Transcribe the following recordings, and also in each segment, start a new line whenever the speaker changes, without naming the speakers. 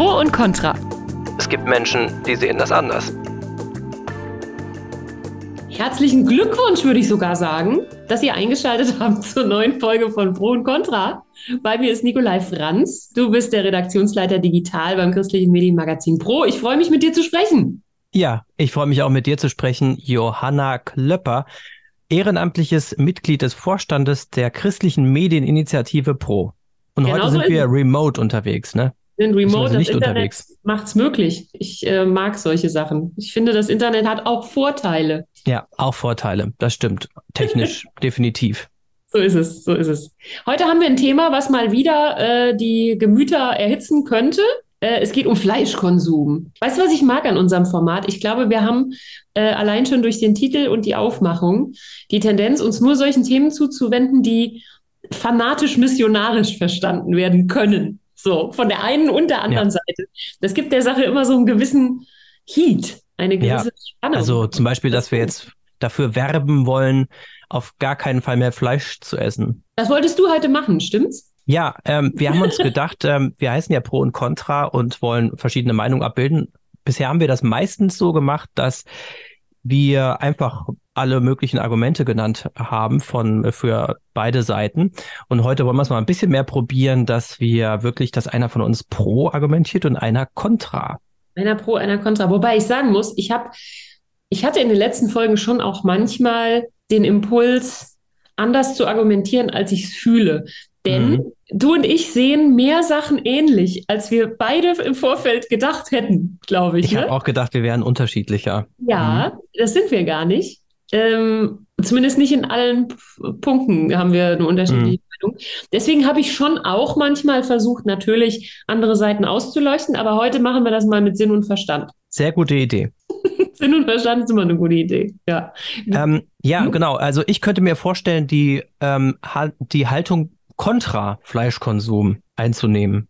Pro und Contra.
Es gibt Menschen, die sehen das anders.
Herzlichen Glückwunsch, würde ich sogar sagen, dass ihr eingeschaltet habt zur neuen Folge von Pro und Contra. Bei mir ist Nikolai Franz. Du bist der Redaktionsleiter Digital beim christlichen Medienmagazin Pro. Ich freue mich, mit dir zu sprechen.
Ja, ich freue mich auch mit dir zu sprechen, Johanna Klöpper, ehrenamtliches Mitglied des Vorstandes der christlichen Medieninitiative Pro. Und genau heute sind so wir remote unterwegs, ne?
Sind remote, also das Internet macht es möglich. Ich äh, mag solche Sachen. Ich finde, das Internet hat auch Vorteile.
Ja, auch Vorteile. Das stimmt. Technisch definitiv.
So ist es, so ist es. Heute haben wir ein Thema, was mal wieder äh, die Gemüter erhitzen könnte. Äh, es geht um Fleischkonsum. Weißt du, was ich mag an unserem Format? Ich glaube, wir haben äh, allein schon durch den Titel und die Aufmachung die Tendenz, uns nur solchen Themen zuzuwenden, die fanatisch missionarisch verstanden werden können. So, von der einen und der anderen ja. Seite. Das gibt der Sache immer so einen gewissen Heat, eine gewisse ja.
Spannung. Also zum Beispiel, dass wir jetzt dafür werben wollen, auf gar keinen Fall mehr Fleisch zu essen.
Das wolltest du heute machen, stimmt's?
Ja, ähm, wir haben uns gedacht, ähm, wir heißen ja Pro und Contra und wollen verschiedene Meinungen abbilden. Bisher haben wir das meistens so gemacht, dass wir einfach alle möglichen Argumente genannt haben von für beide Seiten. Und heute wollen wir es mal ein bisschen mehr probieren, dass wir wirklich, dass einer von uns pro argumentiert und einer kontra.
Einer pro, einer kontra. Wobei ich sagen muss, ich habe, ich hatte in den letzten Folgen schon auch manchmal den Impuls, anders zu argumentieren, als ich es fühle. Denn mhm. du und ich sehen mehr Sachen ähnlich, als wir beide im Vorfeld gedacht hätten, glaube ich.
Ich ne? habe auch gedacht, wir wären unterschiedlicher.
Ja, mhm. das sind wir gar nicht. Ähm, zumindest nicht in allen Punkten haben wir eine unterschiedliche mhm. Meinung. Deswegen habe ich schon auch manchmal versucht, natürlich andere Seiten auszuleuchten, aber heute machen wir das mal mit Sinn und Verstand.
Sehr gute Idee.
Sinn und Verstand ist immer eine gute Idee, ja.
Ähm, ja, hm? genau. Also ich könnte mir vorstellen, die, ähm, die Haltung kontra Fleischkonsum einzunehmen.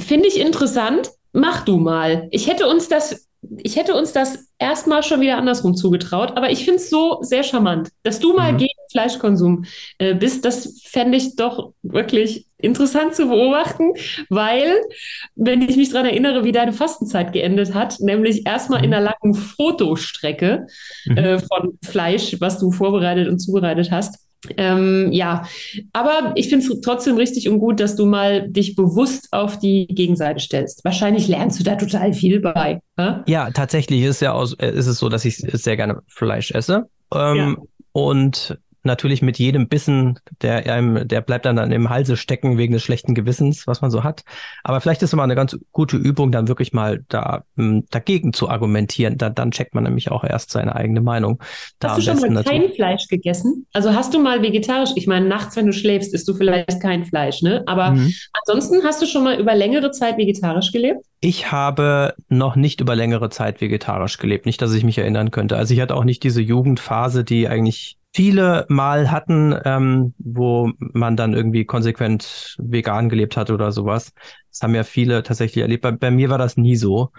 Finde ich interessant. Mach du mal. Ich hätte uns das, ich hätte uns das erstmal schon wieder andersrum zugetraut, aber ich finde es so sehr charmant, dass du mal mhm. gegen Fleischkonsum äh, bist. Das fände ich doch wirklich interessant zu beobachten, weil, wenn ich mich daran erinnere, wie deine Fastenzeit geendet hat, nämlich erstmal in mhm. einer langen Fotostrecke mhm. äh, von Fleisch, was du vorbereitet und zubereitet hast ähm, ja, aber ich finde es trotzdem richtig und gut, dass du mal dich bewusst auf die Gegenseite stellst. Wahrscheinlich lernst du da total viel bei.
Hä? Ja, tatsächlich ist, ja aus, ist es so, dass ich sehr gerne Fleisch esse. Ähm, ja. Und natürlich mit jedem Bissen, der einem, der bleibt dann, dann im Halse stecken wegen des schlechten Gewissens, was man so hat. Aber vielleicht ist es mal eine ganz gute Übung, dann wirklich mal da m, dagegen zu argumentieren. Da, dann checkt man nämlich auch erst seine eigene Meinung.
Da hast du schon mal kein Fleisch gegessen? Also hast du mal vegetarisch? Ich meine, nachts, wenn du schläfst, isst du vielleicht kein Fleisch, ne? Aber mhm. ansonsten hast du schon mal über längere Zeit vegetarisch gelebt?
Ich habe noch nicht über längere Zeit vegetarisch gelebt. Nicht, dass ich mich erinnern könnte. Also ich hatte auch nicht diese Jugendphase, die eigentlich viele mal hatten, ähm, wo man dann irgendwie konsequent vegan gelebt hat oder sowas. Das haben ja viele tatsächlich erlebt. Bei, bei mir war das nie so.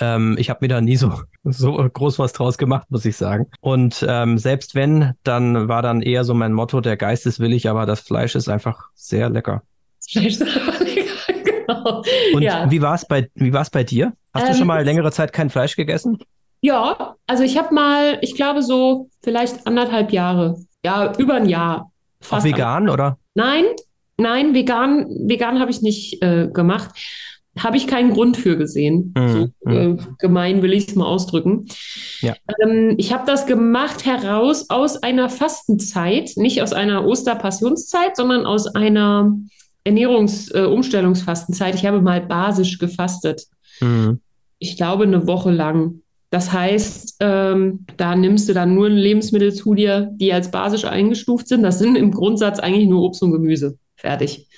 Ähm, ich habe mir da nie so, so groß was draus gemacht, muss ich sagen. Und ähm, selbst wenn, dann war dann eher so mein Motto, der Geist ist willig, aber das Fleisch ist einfach sehr lecker. Das Fleisch ist einfach lecker, genau. Und ja. wie war es bei, bei dir? Hast du schon ähm, mal längere Zeit kein Fleisch gegessen?
Ja, also ich habe mal, ich glaube so vielleicht anderthalb Jahre, ja, über ein Jahr.
Fast Auch vegan oder?
Nein, nein, vegan, vegan habe ich nicht äh, gemacht. Habe ich keinen Grund für gesehen. Mm, so mm. Äh, gemein will ich es mal ausdrücken. Ja. Ähm, ich habe das gemacht heraus aus einer Fastenzeit, nicht aus einer Osterpassionszeit, sondern aus einer Ernährungsumstellungsfastenzeit. Äh, ich habe mal basisch gefastet. Mm. Ich glaube, eine Woche lang. Das heißt, ähm, da nimmst du dann nur Lebensmittel zu dir, die als basisch eingestuft sind. Das sind im Grundsatz eigentlich nur Obst und Gemüse. Fertig.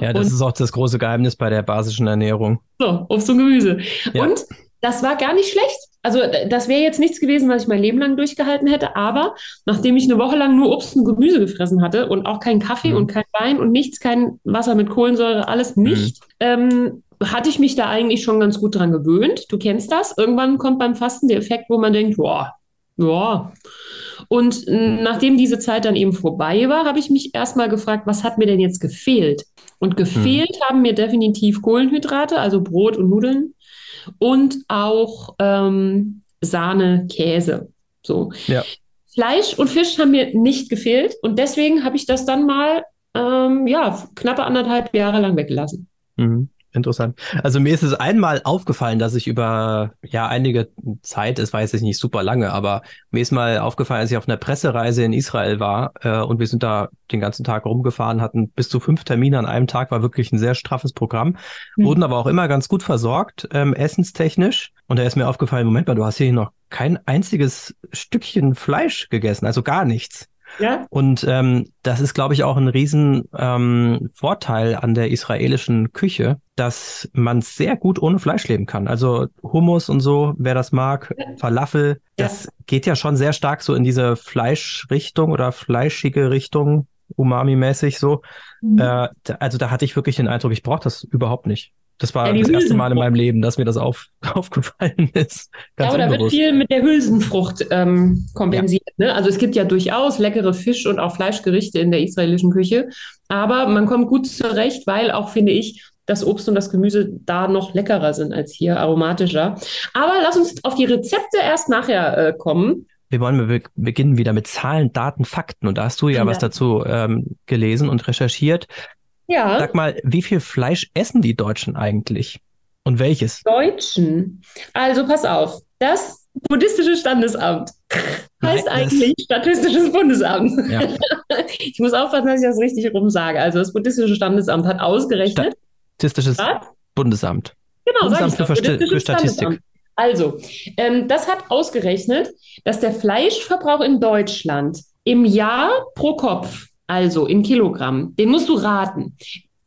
Ja, das und, ist auch das große Geheimnis bei der basischen Ernährung.
So, Obst und Gemüse. Ja. Und das war gar nicht schlecht. Also das wäre jetzt nichts gewesen, was ich mein Leben lang durchgehalten hätte, aber nachdem ich eine Woche lang nur Obst und Gemüse gefressen hatte und auch kein Kaffee mhm. und kein Wein und nichts, kein Wasser mit Kohlensäure, alles nicht, mhm. ähm, hatte ich mich da eigentlich schon ganz gut dran gewöhnt. Du kennst das. Irgendwann kommt beim Fasten der Effekt, wo man denkt, boah, ja. Und nachdem diese Zeit dann eben vorbei war, habe ich mich erstmal gefragt, was hat mir denn jetzt gefehlt? Und gefehlt hm. haben mir definitiv Kohlenhydrate, also Brot und Nudeln und auch ähm, Sahne, Käse. So.
Ja.
Fleisch und Fisch haben mir nicht gefehlt und deswegen habe ich das dann mal ähm, ja, knappe anderthalb Jahre lang weggelassen.
Mhm. Interessant. Also mir ist es einmal aufgefallen, dass ich über ja einige Zeit, es weiß ich nicht super lange, aber mir ist mal aufgefallen, als ich auf einer Pressereise in Israel war äh, und wir sind da den ganzen Tag rumgefahren, hatten bis zu fünf Termine an einem Tag, war wirklich ein sehr straffes Programm, mhm. wurden aber auch immer ganz gut versorgt, ähm, essenstechnisch. Und da ist mir aufgefallen, Moment mal, du hast hier noch kein einziges Stückchen Fleisch gegessen, also gar nichts.
Ja.
Und ähm, das ist, glaube ich, auch ein riesen ähm, Vorteil an der israelischen Küche, dass man sehr gut ohne Fleisch leben kann. Also Hummus und so, wer das mag, ja. Falafel, das ja. geht ja schon sehr stark so in diese Fleischrichtung oder fleischige Richtung, umami-mäßig so. Mhm. Äh, also da hatte ich wirklich den Eindruck, ich brauche das überhaupt nicht. Das war ja, das erste Mal in meinem Leben, dass mir das auf, aufgefallen ist.
Ganz ja, da wird viel mit der Hülsenfrucht ähm, kompensiert. Ja. Ne? Also es gibt ja durchaus leckere Fisch- und auch Fleischgerichte in der israelischen Küche. Aber man kommt gut zurecht, weil auch, finde ich, das Obst und das Gemüse da noch leckerer sind als hier, aromatischer. Aber lass uns auf die Rezepte erst nachher äh, kommen.
Wir wollen be beginnen wieder mit Zahlen, Daten, Fakten. Und da hast du ja, ja. was dazu ähm, gelesen und recherchiert.
Ja.
Sag mal, wie viel Fleisch essen die Deutschen eigentlich? Und welches?
Deutschen. Also pass auf. Das buddhistische Standesamt heißt Nein, eigentlich Statistisches Bundesamt. Ja. ich muss aufpassen, dass ich das richtig rum sage. Also das buddhistische Standesamt hat ausgerechnet.
Statistisches Was? Bundesamt.
Genau,
Bundesamt für, für, Statistik.
Also, ähm, das hat ausgerechnet, dass der Fleischverbrauch in Deutschland im Jahr pro Kopf also in Kilogramm, den musst du raten.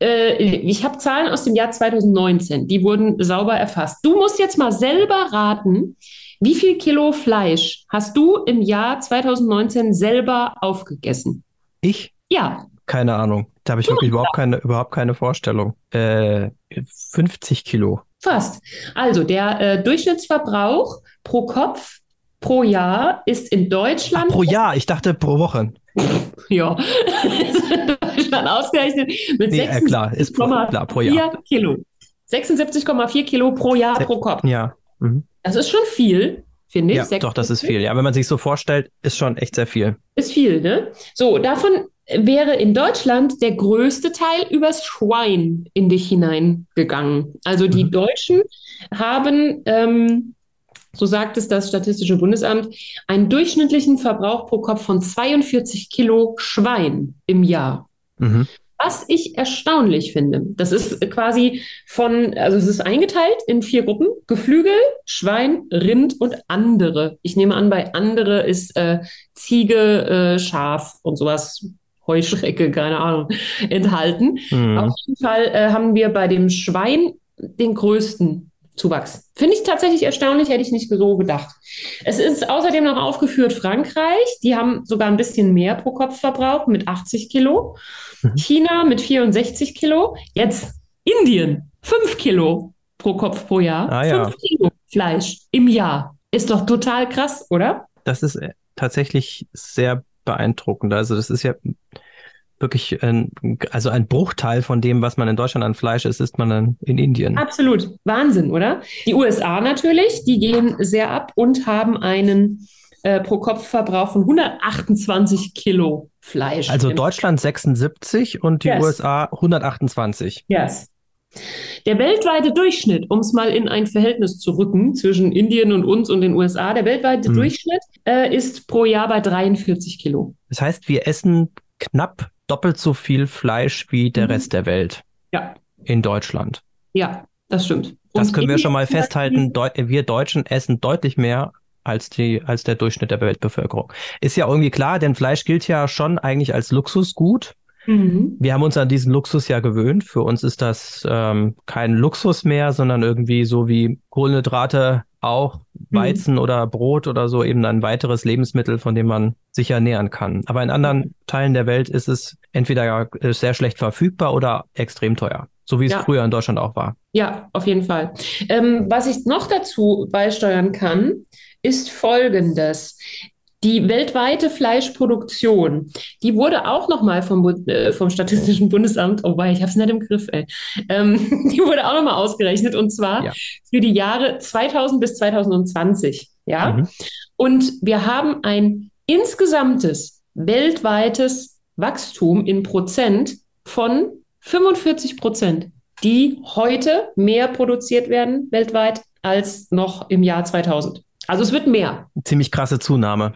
Äh, ich habe Zahlen aus dem Jahr 2019, die wurden sauber erfasst. Du musst jetzt mal selber raten, wie viel Kilo Fleisch hast du im Jahr 2019 selber aufgegessen?
Ich?
Ja.
Keine Ahnung. Da habe ich wirklich überhaupt keine, überhaupt keine Vorstellung. Äh, 50 Kilo.
Fast. Also der äh, Durchschnittsverbrauch pro Kopf pro Jahr ist in Deutschland.
Ach, pro Jahr, ich dachte pro Woche.
ja, Deutschland ausgerechnet mit nee, 6,
äh, klar, ist pro, klar, pro Jahr.
Kilo. 76,4 Kilo pro Jahr Se pro Kopf.
Ja. Mhm.
Das ist schon viel, finde ich.
Ja, doch, das ist viel. Ja, wenn man sich so vorstellt, ist schon echt sehr viel.
Ist viel, ne? So, davon wäre in Deutschland der größte Teil übers Schwein in dich hineingegangen. Also die mhm. Deutschen haben ähm, so sagt es das Statistische Bundesamt, einen durchschnittlichen Verbrauch pro Kopf von 42 Kilo Schwein im Jahr. Mhm. Was ich erstaunlich finde, das ist quasi von, also es ist eingeteilt in vier Gruppen: Geflügel, Schwein, Rind und andere. Ich nehme an, bei andere ist äh, Ziege, äh, Schaf und sowas, Heuschrecke, keine Ahnung, enthalten. Mhm. Auf jeden Fall äh, haben wir bei dem Schwein den größten Zuwachs. Finde ich tatsächlich erstaunlich, hätte ich nicht so gedacht. Es ist außerdem noch aufgeführt Frankreich, die haben sogar ein bisschen mehr pro Kopf verbraucht mit 80 Kilo. Mhm. China mit 64 Kilo. Jetzt Indien, 5 Kilo pro Kopf pro Jahr.
Ah, ja.
5 Kilo Fleisch im Jahr. Ist doch total krass, oder?
Das ist äh, tatsächlich sehr beeindruckend. Also das ist ja wirklich ein, also ein Bruchteil von dem, was man in Deutschland an Fleisch isst, isst man dann in Indien.
Absolut. Wahnsinn, oder? Die USA natürlich, die gehen sehr ab und haben einen äh, Pro-Kopf-Verbrauch von 128 Kilo Fleisch.
Also Deutschland 76 und die yes. USA 128.
Yes. Der weltweite Durchschnitt, um es mal in ein Verhältnis zu rücken zwischen Indien und uns und den USA, der weltweite hm. Durchschnitt äh, ist pro Jahr bei 43 Kilo.
Das heißt, wir essen knapp doppelt so viel Fleisch wie der mhm. Rest der Welt.
Ja.
In Deutschland.
Ja, das stimmt.
Das Und können wir schon mal festhalten. wir Deutschen essen deutlich mehr als, die, als der Durchschnitt der Weltbevölkerung. Ist ja irgendwie klar, denn Fleisch gilt ja schon eigentlich als Luxusgut. Mhm. Wir haben uns an diesen Luxus ja gewöhnt. Für uns ist das ähm, kein Luxus mehr, sondern irgendwie so wie Kohlenhydrate auch mhm. Weizen mhm. oder Brot oder so eben ein weiteres Lebensmittel, von dem man sich ernähren kann. Aber in anderen Teilen der Welt ist es entweder äh, sehr schlecht verfügbar oder extrem teuer. So wie es ja. früher in Deutschland auch war.
Ja, auf jeden Fall. Ähm, was ich noch dazu beisteuern kann, ist Folgendes. Die weltweite Fleischproduktion, die wurde auch nochmal vom, äh, vom Statistischen Bundesamt, oh wei, ich habe es nicht im Griff, ey. Ähm, die wurde auch nochmal ausgerechnet und zwar ja. für die Jahre 2000 bis 2020. Ja. Mhm. Und wir haben ein insgesamtes weltweites Wachstum in Prozent von 45 Prozent, die heute mehr produziert werden weltweit als noch im Jahr 2000. Also es wird mehr.
Ziemlich krasse Zunahme.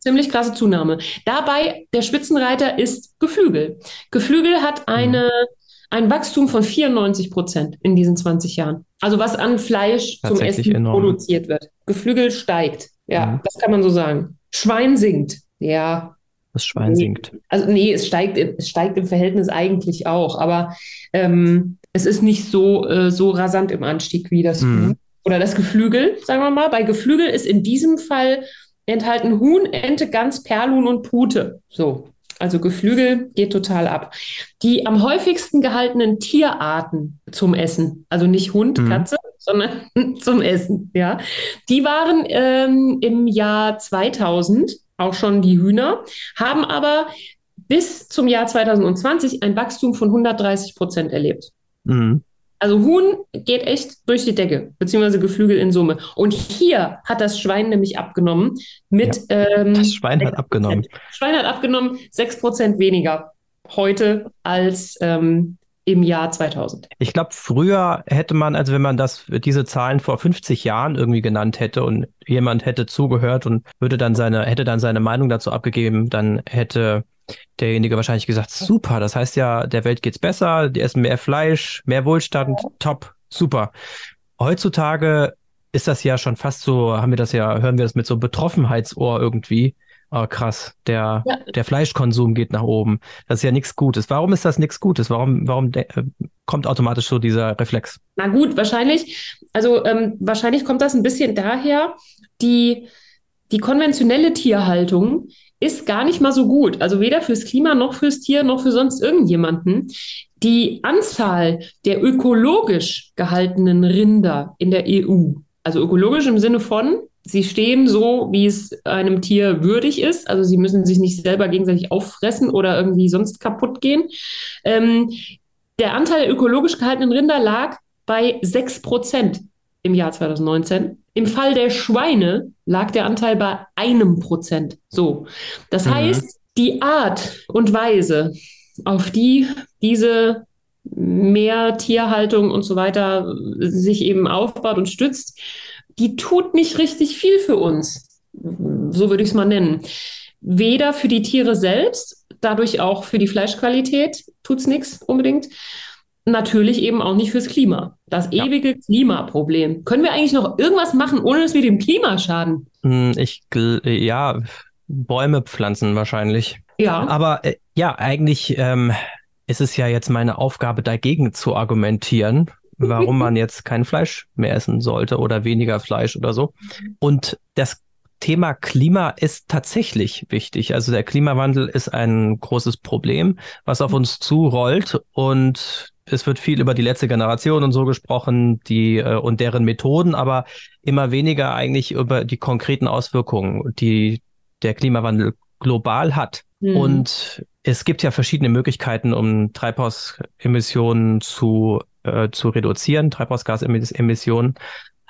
Ziemlich krasse Zunahme. Dabei, der Spitzenreiter ist Geflügel. Geflügel hat eine, mhm. ein Wachstum von 94 Prozent in diesen 20 Jahren. Also was an Fleisch zum Essen enorm. produziert wird. Geflügel steigt. Ja, mhm. das kann man so sagen. Schwein sinkt. Ja.
Das Schwein nee. sinkt.
Also nee, es steigt, es steigt im Verhältnis eigentlich auch, aber ähm, es ist nicht so, äh, so rasant im Anstieg wie das mhm. oder das Geflügel, sagen wir mal. Bei Geflügel ist in diesem Fall enthalten Huhn, Ente, Gans, Perlhuhn und Pute. So. Also Geflügel geht total ab. Die am häufigsten gehaltenen Tierarten zum Essen, also nicht Hund, mhm. Katze, sondern zum Essen, ja, die waren ähm, im Jahr 2000 auch schon die Hühner, haben aber bis zum Jahr 2020 ein Wachstum von 130 Prozent erlebt. Mhm. Also Huhn geht echt durch die Decke, beziehungsweise Geflügel in Summe. Und hier hat das Schwein nämlich abgenommen mit.
Ja, ähm, das Schwein hat abgenommen.
Schwein hat abgenommen, 6% weniger heute als ähm, im Jahr 2000.
Ich glaube, früher hätte man, also wenn man das, diese Zahlen vor 50 Jahren irgendwie genannt hätte und jemand hätte zugehört und würde dann seine, hätte dann seine Meinung dazu abgegeben, dann hätte derjenige wahrscheinlich gesagt, super, das heißt ja, der Welt geht's besser, die essen mehr Fleisch, mehr Wohlstand, top, super. Heutzutage ist das ja schon fast so, haben wir das ja, hören wir das mit so Betroffenheitsohr irgendwie. Oh, krass, der, ja. der Fleischkonsum geht nach oben. Das ist ja nichts Gutes. Warum ist das nichts Gutes? Warum, warum äh, kommt automatisch so dieser Reflex?
Na gut, wahrscheinlich, also ähm, wahrscheinlich kommt das ein bisschen daher, die, die konventionelle Tierhaltung ist gar nicht mal so gut. Also weder fürs Klima noch fürs Tier noch für sonst irgendjemanden. Die Anzahl der ökologisch gehaltenen Rinder in der EU, also ökologisch im Sinne von, sie stehen so, wie es einem Tier würdig ist. Also sie müssen sich nicht selber gegenseitig auffressen oder irgendwie sonst kaputt gehen. Ähm, der Anteil der ökologisch gehaltenen Rinder lag bei 6 Prozent im Jahr 2019. Im Fall der Schweine lag der Anteil bei einem Prozent. So. Das mhm. heißt, die Art und Weise, auf die diese Mehrtierhaltung und so weiter sich eben aufbaut und stützt, die tut nicht richtig viel für uns. So würde ich es mal nennen. Weder für die Tiere selbst, dadurch auch für die Fleischqualität tut es nichts unbedingt natürlich eben auch nicht fürs Klima. Das ewige ja. Klimaproblem. Können wir eigentlich noch irgendwas machen, ohne dass wir dem Klima schaden?
Hm, ich, ja, Bäume pflanzen wahrscheinlich. Ja. Aber äh, ja, eigentlich ähm, ist es ja jetzt meine Aufgabe, dagegen zu argumentieren, warum man jetzt kein Fleisch mehr essen sollte oder weniger Fleisch oder so. Und das Thema Klima ist tatsächlich wichtig. Also der Klimawandel ist ein großes Problem, was auf uns zurollt und es wird viel über die letzte Generation und so gesprochen, die äh, und deren Methoden, aber immer weniger eigentlich über die konkreten Auswirkungen, die der Klimawandel global hat. Mhm. Und es gibt ja verschiedene Möglichkeiten, um Treibhausemissionen zu, äh, zu reduzieren, Treibhausgasemissionen,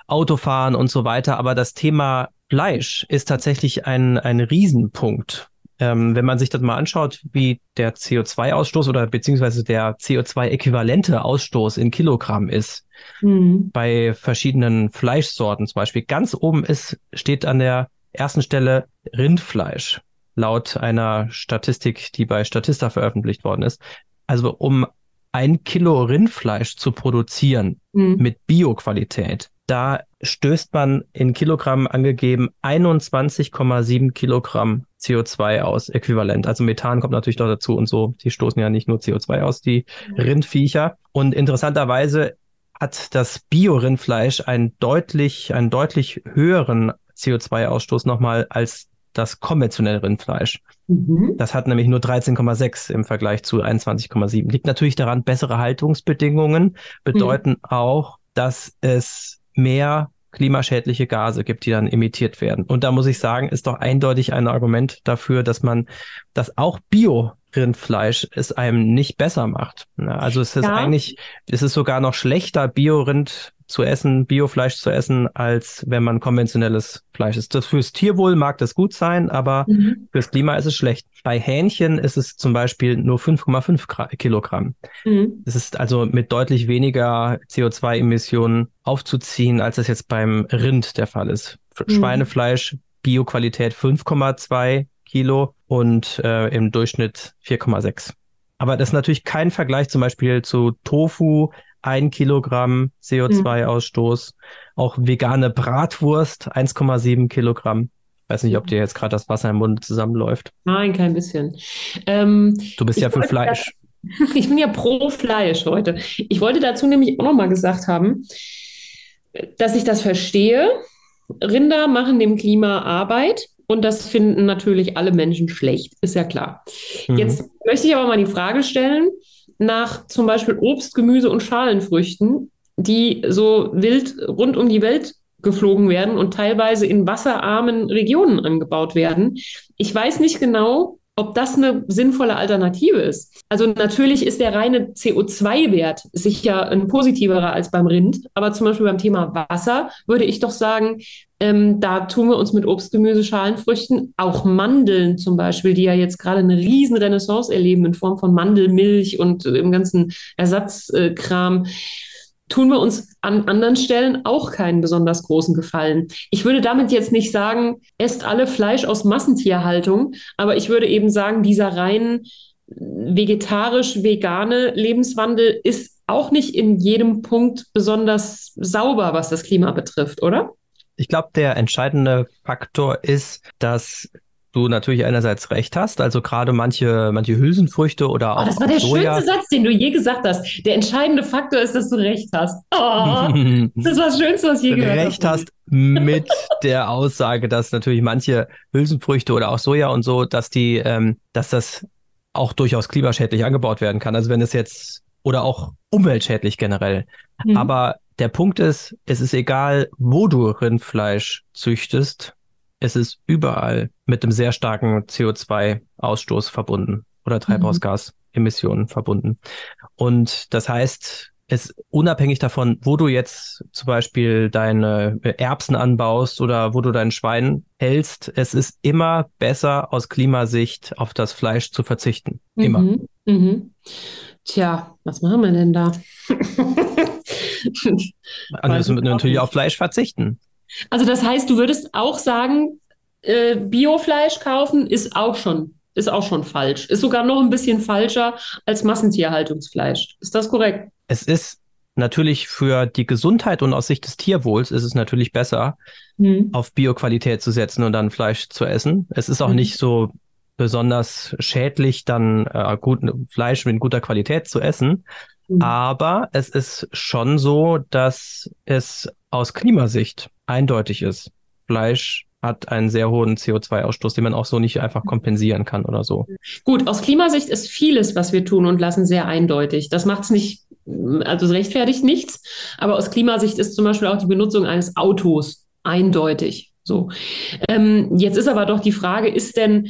Autofahren und so weiter. Aber das Thema Fleisch ist tatsächlich ein, ein Riesenpunkt ähm, wenn man sich das mal anschaut, wie der CO2-Ausstoß oder beziehungsweise der CO2-äquivalente Ausstoß in Kilogramm ist, mhm. bei verschiedenen Fleischsorten zum Beispiel, ganz oben ist, steht an der ersten Stelle Rindfleisch, laut einer Statistik, die bei Statista veröffentlicht worden ist. Also um ein Kilo Rindfleisch zu produzieren mhm. mit Bioqualität, da stößt man in Kilogramm angegeben 21,7 Kilogramm CO2 aus, äquivalent. Also Methan kommt natürlich noch dazu und so. Die stoßen ja nicht nur CO2 aus, die Rindviecher. Und interessanterweise hat das Bio-Rindfleisch einen deutlich, einen deutlich höheren CO2-Ausstoß nochmal als das konventionelle Rindfleisch. Mhm. Das hat nämlich nur 13,6 im Vergleich zu 21,7. Liegt natürlich daran, bessere Haltungsbedingungen bedeuten mhm. auch, dass es mehr klimaschädliche Gase gibt, die dann emittiert werden. Und da muss ich sagen, ist doch eindeutig ein Argument dafür, dass man, dass auch Bio Rindfleisch es einem nicht besser macht. Also es ist ja. eigentlich, es ist sogar noch schlechter, Biorind zu essen, Biofleisch zu essen, als wenn man konventionelles Fleisch isst. Das fürs Tierwohl mag das gut sein, aber mhm. fürs Klima ist es schlecht. Bei Hähnchen ist es zum Beispiel nur 5,5 Kilogramm. Mhm. Es ist also mit deutlich weniger CO2-Emissionen aufzuziehen, als das jetzt beim Rind der Fall ist. Mhm. Schweinefleisch, Bioqualität 5,2 Kilo und äh, im Durchschnitt 4,6. Aber das ist natürlich kein Vergleich zum Beispiel zu Tofu, ein Kilogramm CO2-Ausstoß. Mhm. Auch vegane Bratwurst, 1,7 Kilogramm. Weiß nicht, ob dir jetzt gerade das Wasser im Mund zusammenläuft.
Nein, kein bisschen. Ähm,
du bist ja für Fleisch.
ich bin ja pro Fleisch heute. Ich wollte dazu nämlich auch nochmal gesagt haben, dass ich das verstehe. Rinder machen dem Klima Arbeit. Und das finden natürlich alle Menschen schlecht, ist ja klar. Mhm. Jetzt möchte ich aber mal die Frage stellen nach zum Beispiel Obst, Gemüse und Schalenfrüchten, die so wild rund um die Welt geflogen werden und teilweise in wasserarmen Regionen angebaut werden. Ich weiß nicht genau, ob das eine sinnvolle Alternative ist. Also natürlich ist der reine CO2-Wert sicher ein positiverer als beim Rind, aber zum Beispiel beim Thema Wasser würde ich doch sagen, ähm, da tun wir uns mit Obst, Gemüse, Schalenfrüchten, auch Mandeln zum Beispiel, die ja jetzt gerade eine riesen Renaissance erleben in Form von Mandelmilch und im ganzen Ersatzkram. Tun wir uns an anderen Stellen auch keinen besonders großen Gefallen. Ich würde damit jetzt nicht sagen, esst alle Fleisch aus Massentierhaltung, aber ich würde eben sagen, dieser rein vegetarisch-vegane Lebenswandel ist auch nicht in jedem Punkt besonders sauber, was das Klima betrifft, oder?
Ich glaube, der entscheidende Faktor ist, dass du natürlich einerseits recht hast, also gerade manche, manche Hülsenfrüchte oder oh, auch.
Das war der Soja. schönste Satz, den du je gesagt hast. Der entscheidende Faktor ist, dass du recht hast. Oh, das war das Schönste, was ich je gehört
habe. Recht hast mit der Aussage, dass natürlich manche Hülsenfrüchte oder auch Soja und so, dass die, ähm, dass das auch durchaus klimaschädlich angebaut werden kann. Also wenn es jetzt oder auch umweltschädlich generell. Mhm. Aber der Punkt ist, es ist egal, wo du Rindfleisch züchtest, es ist überall mit einem sehr starken CO2-Ausstoß verbunden oder mhm. Treibhausgasemissionen verbunden. Und das heißt, es unabhängig davon, wo du jetzt zum Beispiel deine Erbsen anbaust oder wo du dein Schwein hältst, es ist immer besser aus Klimasicht auf das Fleisch zu verzichten. Immer. Mhm. Mhm.
Tja, was machen wir denn da?
also müssen natürlich auf Fleisch verzichten.
Also das heißt, du würdest auch sagen, äh, Biofleisch kaufen ist auch schon ist auch schon falsch. Ist sogar noch ein bisschen falscher als Massentierhaltungsfleisch. Ist das korrekt?
Es ist natürlich für die Gesundheit und aus Sicht des Tierwohls ist es natürlich besser, hm. auf Bioqualität zu setzen und dann Fleisch zu essen. Es ist auch hm. nicht so besonders schädlich, dann äh, gut, Fleisch mit guter Qualität zu essen. Mhm. Aber es ist schon so, dass es aus Klimasicht eindeutig ist. Fleisch hat einen sehr hohen CO2-Ausstoß, den man auch so nicht einfach kompensieren kann oder so.
Gut, aus Klimasicht ist vieles, was wir tun und lassen, sehr eindeutig. Das macht es nicht, also rechtfertigt nichts. Aber aus Klimasicht ist zum Beispiel auch die Benutzung eines Autos eindeutig. So. Ähm, jetzt ist aber doch die Frage, ist denn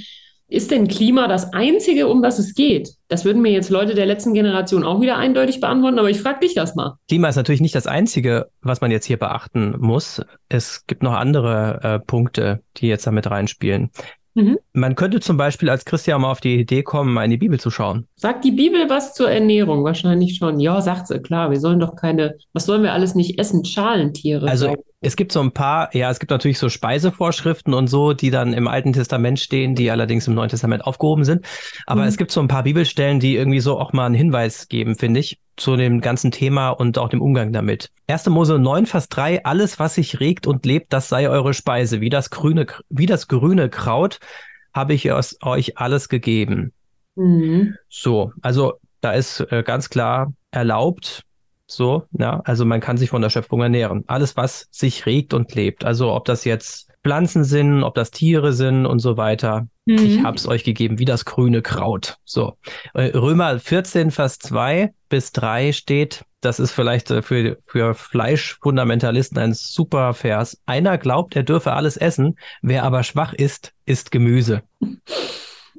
ist denn Klima das Einzige, um was es geht? Das würden mir jetzt Leute der letzten Generation auch wieder eindeutig beantworten, aber ich frage dich das mal.
Klima ist natürlich nicht das Einzige, was man jetzt hier beachten muss. Es gibt noch andere äh, Punkte, die jetzt damit reinspielen. Mhm. Man könnte zum Beispiel als Christian mal auf die Idee kommen, mal in die Bibel zu schauen.
Sagt die Bibel was zur Ernährung? Wahrscheinlich schon. Ja, sagt sie, klar. Wir sollen doch keine, was sollen wir alles nicht essen? Schalentiere.
Also es gibt so ein paar, ja, es gibt natürlich so Speisevorschriften und so, die dann im Alten Testament stehen, die allerdings im Neuen Testament aufgehoben sind. Aber mhm. es gibt so ein paar Bibelstellen, die irgendwie so auch mal einen Hinweis geben, finde ich, zu dem ganzen Thema und auch dem Umgang damit. 1. Mose 9, Vers 3, alles, was sich regt und lebt, das sei eure Speise. Wie das grüne, wie das grüne Kraut habe ich euch alles gegeben. Mhm. So, also da ist äh, ganz klar erlaubt, so, ja, also man kann sich von der Schöpfung ernähren. Alles, was sich regt und lebt. Also ob das jetzt Pflanzen sind, ob das Tiere sind und so weiter. Mhm. Ich habe es euch gegeben, wie das grüne Kraut. So. Äh, Römer 14, Vers 2 bis 3 steht, das ist vielleicht äh, für, für Fleischfundamentalisten ein super Vers. Einer glaubt, er dürfe alles essen, wer aber schwach ist, isst Gemüse.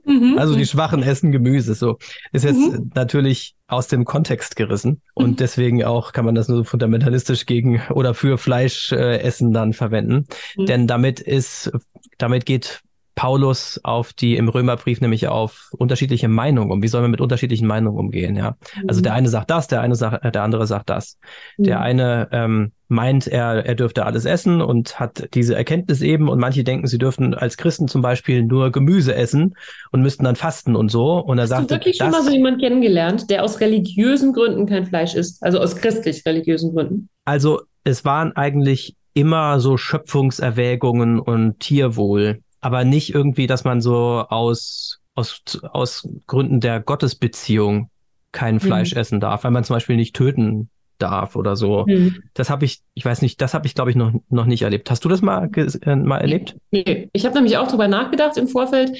Mhm. Also die Schwachen essen Gemüse. So ist jetzt mhm. natürlich aus dem Kontext gerissen und mhm. deswegen auch kann man das nur so fundamentalistisch gegen oder für Fleischessen äh, dann verwenden. Mhm. Denn damit ist, damit geht Paulus auf die im Römerbrief nämlich auf unterschiedliche Meinungen um. Wie soll man mit unterschiedlichen Meinungen umgehen? Ja, also der mhm. eine sagt das, der eine sagt, äh, der andere sagt das. Mhm. Der eine ähm, meint, er er dürfte alles essen und hat diese Erkenntnis eben. Und manche denken, sie dürften als Christen zum Beispiel nur Gemüse essen und müssten dann fasten und so. Und er
Hast
sagt,
du wirklich schon mal so jemanden kennengelernt, der aus religiösen Gründen kein Fleisch isst, also aus christlich religiösen Gründen?
Also es waren eigentlich immer so Schöpfungserwägungen und Tierwohl aber nicht irgendwie, dass man so aus, aus, aus Gründen der Gottesbeziehung kein mhm. Fleisch mhm. essen darf, weil man zum Beispiel nicht töten darf oder so. Mhm. Das habe ich, ich weiß nicht, das habe ich, glaube ich, noch, noch nicht erlebt. Hast du das mal, äh, mal erlebt?
Nee, ich habe nämlich auch drüber nachgedacht im Vorfeld.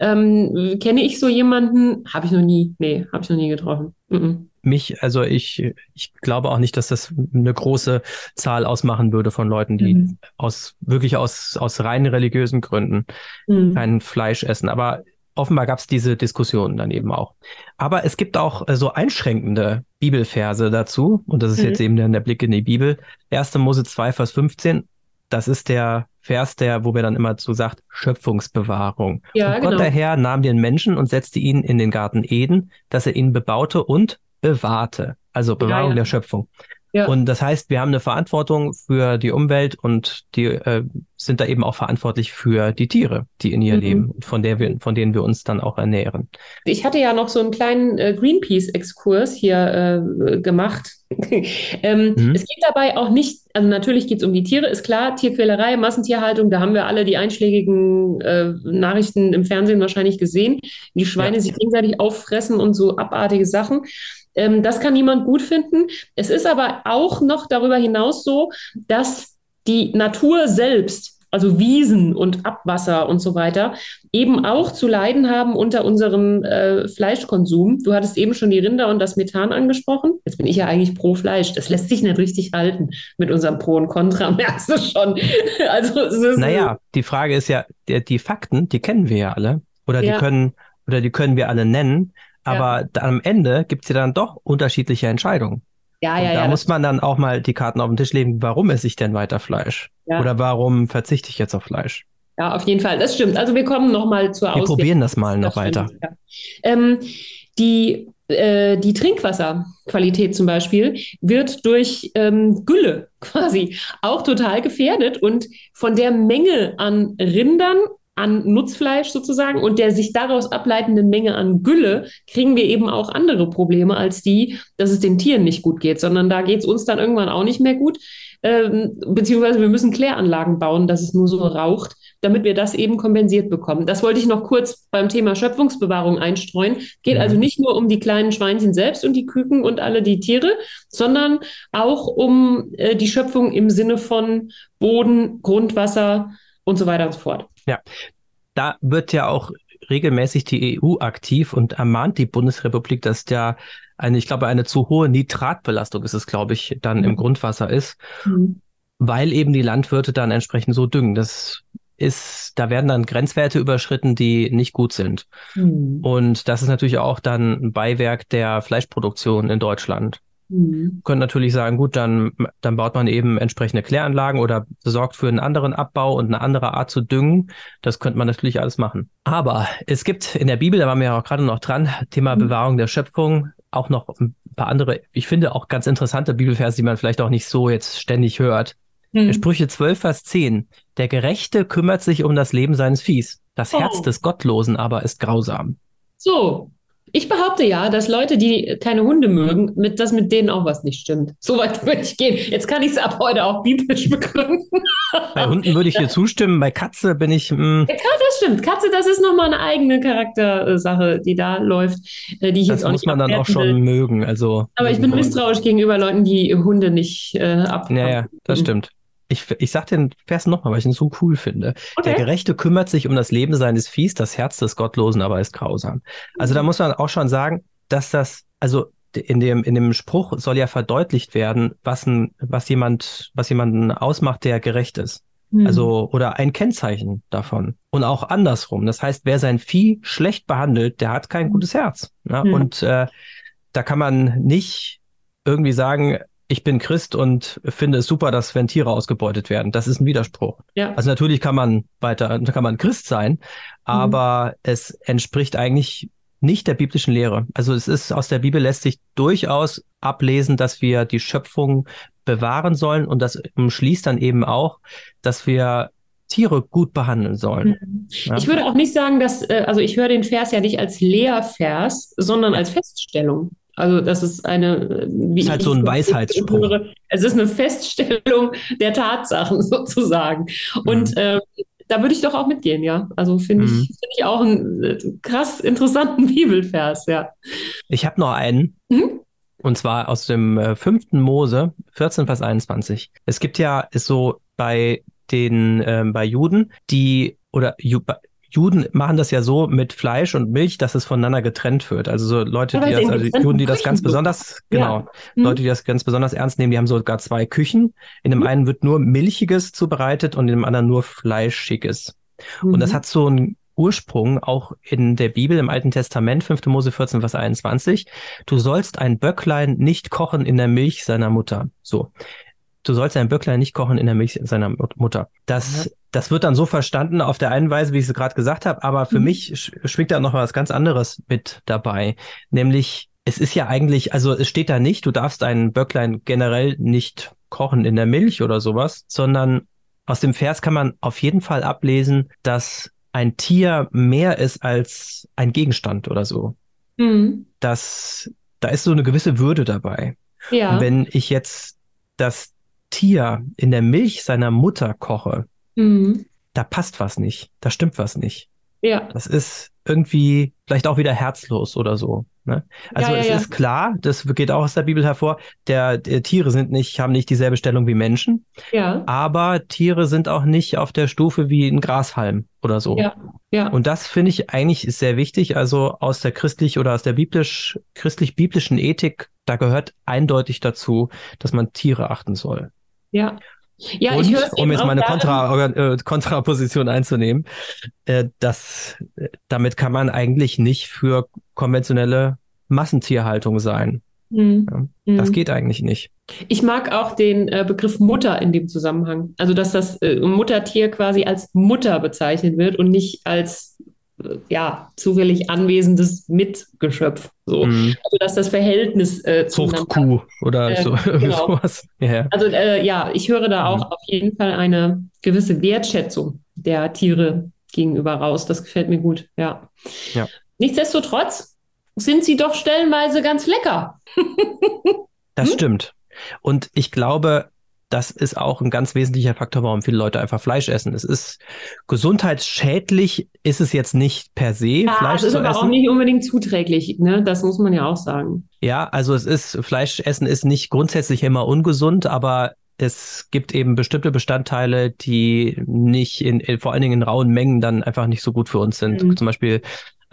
Ähm, kenne ich so jemanden? Habe ich noch nie. Nee, habe ich noch nie getroffen. Mhm
mich, also ich, ich glaube auch nicht, dass das eine große Zahl ausmachen würde von Leuten, die mhm. aus wirklich aus, aus rein religiösen Gründen mhm. kein Fleisch essen. Aber offenbar gab es diese Diskussionen dann eben auch. Aber es gibt auch äh, so einschränkende Bibelverse dazu, und das ist mhm. jetzt eben der, der Blick in die Bibel. 1. Mose 2, Vers 15, das ist der Vers, der, wo wir dann immer zu sagt, Schöpfungsbewahrung. Ja, und Gott genau. der Herr nahm den Menschen und setzte ihn in den Garten Eden, dass er ihn bebaute und bewahrte, also Bewahrung ja, der Schöpfung. Ja. Und das heißt, wir haben eine Verantwortung für die Umwelt und die äh, sind da eben auch verantwortlich für die Tiere, die in ihr mhm. leben, von der wir, von denen wir uns dann auch ernähren.
Ich hatte ja noch so einen kleinen äh, Greenpeace-Exkurs hier äh, gemacht. ähm, mhm. Es geht dabei auch nicht, also natürlich geht es um die Tiere, ist klar, Tierquälerei, Massentierhaltung, da haben wir alle die einschlägigen äh, Nachrichten im Fernsehen wahrscheinlich gesehen, die Schweine ja. sich gegenseitig auffressen und so abartige Sachen. Ähm, das kann niemand gut finden. Es ist aber auch noch darüber hinaus so, dass die Natur selbst also Wiesen und Abwasser und so weiter, eben auch zu leiden haben unter unserem äh, Fleischkonsum. Du hattest eben schon die Rinder und das Methan angesprochen. Jetzt bin ich ja eigentlich pro Fleisch. Das lässt sich nicht richtig halten mit unserem Pro und Contra, merkst du schon.
also, naja, die Frage ist ja, die, die, Fakten, die kennen wir ja alle. Oder ja. die können, oder die können wir alle nennen. Aber ja. am Ende gibt es ja dann doch unterschiedliche Entscheidungen. Ja, ja, da ja. Da muss man dann auch mal die Karten auf den Tisch legen. Warum esse ich denn weiter Fleisch? Ja. Oder warum verzichte ich jetzt auf Fleisch?
Ja, auf jeden Fall. Das stimmt. Also wir kommen nochmal zur
Auswertung. Wir probieren das mal noch das weiter.
Ja. Ähm, die, äh, die Trinkwasserqualität zum Beispiel wird durch ähm, Gülle quasi auch total gefährdet und von der Menge an Rindern an Nutzfleisch sozusagen und der sich daraus ableitenden Menge an Gülle kriegen wir eben auch andere Probleme als die, dass es den Tieren nicht gut geht, sondern da geht es uns dann irgendwann auch nicht mehr gut. Ähm, beziehungsweise wir müssen Kläranlagen bauen, dass es nur so raucht, damit wir das eben kompensiert bekommen. Das wollte ich noch kurz beim Thema Schöpfungsbewahrung einstreuen. Geht also nicht nur um die kleinen Schweinchen selbst und die Küken und alle die Tiere, sondern auch um äh, die Schöpfung im Sinne von Boden, Grundwasser und so weiter und so fort.
Ja, da wird ja auch regelmäßig die EU aktiv und ermahnt die Bundesrepublik, dass da eine, ich glaube, eine zu hohe Nitratbelastung ist es, glaube ich, dann mhm. im Grundwasser ist, mhm. weil eben die Landwirte dann entsprechend so düngen. Das ist, da werden dann Grenzwerte überschritten, die nicht gut sind. Mhm. Und das ist natürlich auch dann ein Beiwerk der Fleischproduktion in Deutschland. Mhm. Können natürlich sagen, gut, dann, dann baut man eben entsprechende Kläranlagen oder sorgt für einen anderen Abbau und eine andere Art zu düngen. Das könnte man natürlich alles machen. Aber es gibt in der Bibel, da waren wir ja auch gerade noch dran, Thema mhm. Bewahrung der Schöpfung, auch noch ein paar andere, ich finde auch ganz interessante Bibelverse, die man vielleicht auch nicht so jetzt ständig hört. Mhm. Sprüche 12, Vers 10. Der Gerechte kümmert sich um das Leben seines Viehs. Das oh. Herz des Gottlosen aber ist grausam.
So, ich behaupte ja, dass Leute, die keine Hunde mögen, mit, dass mit denen auch was nicht stimmt. So weit würde ich gehen. Jetzt kann ich es ab heute auch biblisch begründen.
Bei Hunden würde ich dir zustimmen, bei Katze bin ich.
Mh. Hm. Ja, das stimmt. Katze, das ist nochmal eine eigene Charaktersache, die da läuft, äh, die ich das jetzt auch
muss man dann auch schon will. mögen. Also,
Aber ich bin misstrauisch gegenüber Leuten, die Hunde nicht äh, abhaben.
Ja, ja, das stimmt. Ich, ich sag den Vers nochmal, weil ich ihn so cool finde. Okay. Der Gerechte kümmert sich um das Leben seines Viehs, das Herz des Gottlosen aber ist grausam. Also mhm. da muss man auch schon sagen, dass das, also in dem, in dem Spruch soll ja verdeutlicht werden, was ein, was jemand, was jemanden ausmacht, der gerecht ist. Mhm. Also, oder ein Kennzeichen davon. Und auch andersrum. Das heißt, wer sein Vieh schlecht behandelt, der hat kein gutes Herz. Ja? Mhm. Und äh, da kann man nicht irgendwie sagen, ich bin Christ und finde es super, dass wenn Tiere ausgebeutet werden. Das ist ein Widerspruch. Ja. Also natürlich kann man weiter, kann man Christ sein, mhm. aber mhm. es entspricht eigentlich nicht der biblischen Lehre. Also es ist aus der Bibel lässt sich durchaus ablesen, dass wir die Schöpfung bewahren sollen und das umschließt dann eben auch, dass wir Tiere gut behandeln sollen.
Mhm. Ja? Ich würde auch nicht sagen, dass, äh, also ich höre den Vers ja nicht als Lehrvers, sondern als Feststellung. Also das ist eine,
wie ist halt so ein Weisheitsspruch.
Es ist eine Feststellung der Tatsachen sozusagen. Und mhm. äh, da würde ich doch auch mitgehen, ja. Also finde mhm. ich, find ich auch einen äh, krass interessanten Bibelvers, ja.
Ich habe noch einen. Mhm. Und zwar aus dem äh, fünften Mose, 14, Vers 21. Es gibt ja, ist so bei den, äh, bei Juden, die, oder Ju, Juden machen das ja so mit Fleisch und Milch, dass es voneinander getrennt wird. Also so Leute, die das, also Juden, die das ganz besonders, genau, ja. mhm. Leute, die das ganz besonders ernst nehmen, die haben sogar zwei Küchen. In dem mhm. einen wird nur Milchiges zubereitet und in dem anderen nur Fleischiges. Mhm. Und das mhm. hat so einen Ursprung auch in der Bibel im Alten Testament, 5. Mose 14, Vers 21. Du sollst ein Böcklein nicht kochen in der Milch seiner Mutter. So du sollst ein Böcklein nicht kochen in der Milch seiner Mutter. Das, mhm. Das wird dann so verstanden auf der einen Weise, wie ich es gerade gesagt habe, aber für mhm. mich schwingt da noch was ganz anderes mit dabei. Nämlich, es ist ja eigentlich, also es steht da nicht, du darfst ein Böcklein generell nicht kochen in der Milch oder sowas, sondern aus dem Vers kann man auf jeden Fall ablesen, dass ein Tier mehr ist als ein Gegenstand oder so. Mhm. Das, da ist so eine gewisse Würde dabei. Ja. Und wenn ich jetzt das Tier in der Milch seiner Mutter koche, mhm. da passt was nicht, da stimmt was nicht. Ja. Das ist irgendwie vielleicht auch wieder herzlos oder so. Ne? Also ja, ja, es ja. ist klar, das geht auch aus der Bibel hervor, der, der, Tiere sind nicht, haben nicht dieselbe Stellung wie Menschen. Ja. Aber Tiere sind auch nicht auf der Stufe wie ein Grashalm oder so. Ja. Ja. Und das finde ich eigentlich sehr wichtig. Also aus der christlich oder aus der biblisch, christlich-biblischen Ethik, da gehört eindeutig dazu, dass man Tiere achten soll.
Ja.
Ja, und, ich um jetzt meine Kontra, äh, Kontraposition einzunehmen, äh, das, damit kann man eigentlich nicht für konventionelle Massentierhaltung sein. Mhm. Ja, das mhm. geht eigentlich nicht.
Ich mag auch den äh, Begriff Mutter in dem Zusammenhang. Also, dass das äh, Muttertier quasi als Mutter bezeichnet wird und nicht als ja, zufällig anwesendes Mitgeschöpf. So. Mhm. Also dass das Verhältnis äh,
Zuchtkuh oder äh, so, genau. sowas.
Ja. Also äh, ja, ich höre da auch mhm. auf jeden Fall eine gewisse Wertschätzung der Tiere gegenüber raus. Das gefällt mir gut, ja. ja. Nichtsdestotrotz sind sie doch stellenweise ganz lecker.
das hm? stimmt. Und ich glaube, das ist auch ein ganz wesentlicher Faktor, warum viele Leute einfach Fleisch essen. Es ist gesundheitsschädlich, ist es jetzt nicht per se, ja, Fleisch zu essen.
ist aber auch nicht unbedingt zuträglich, ne? Das muss man ja auch sagen.
Ja, also es ist, Fleisch essen ist nicht grundsätzlich immer ungesund, aber es gibt eben bestimmte Bestandteile, die nicht in, vor allen Dingen in rauen Mengen dann einfach nicht so gut für uns sind. Mhm. Zum Beispiel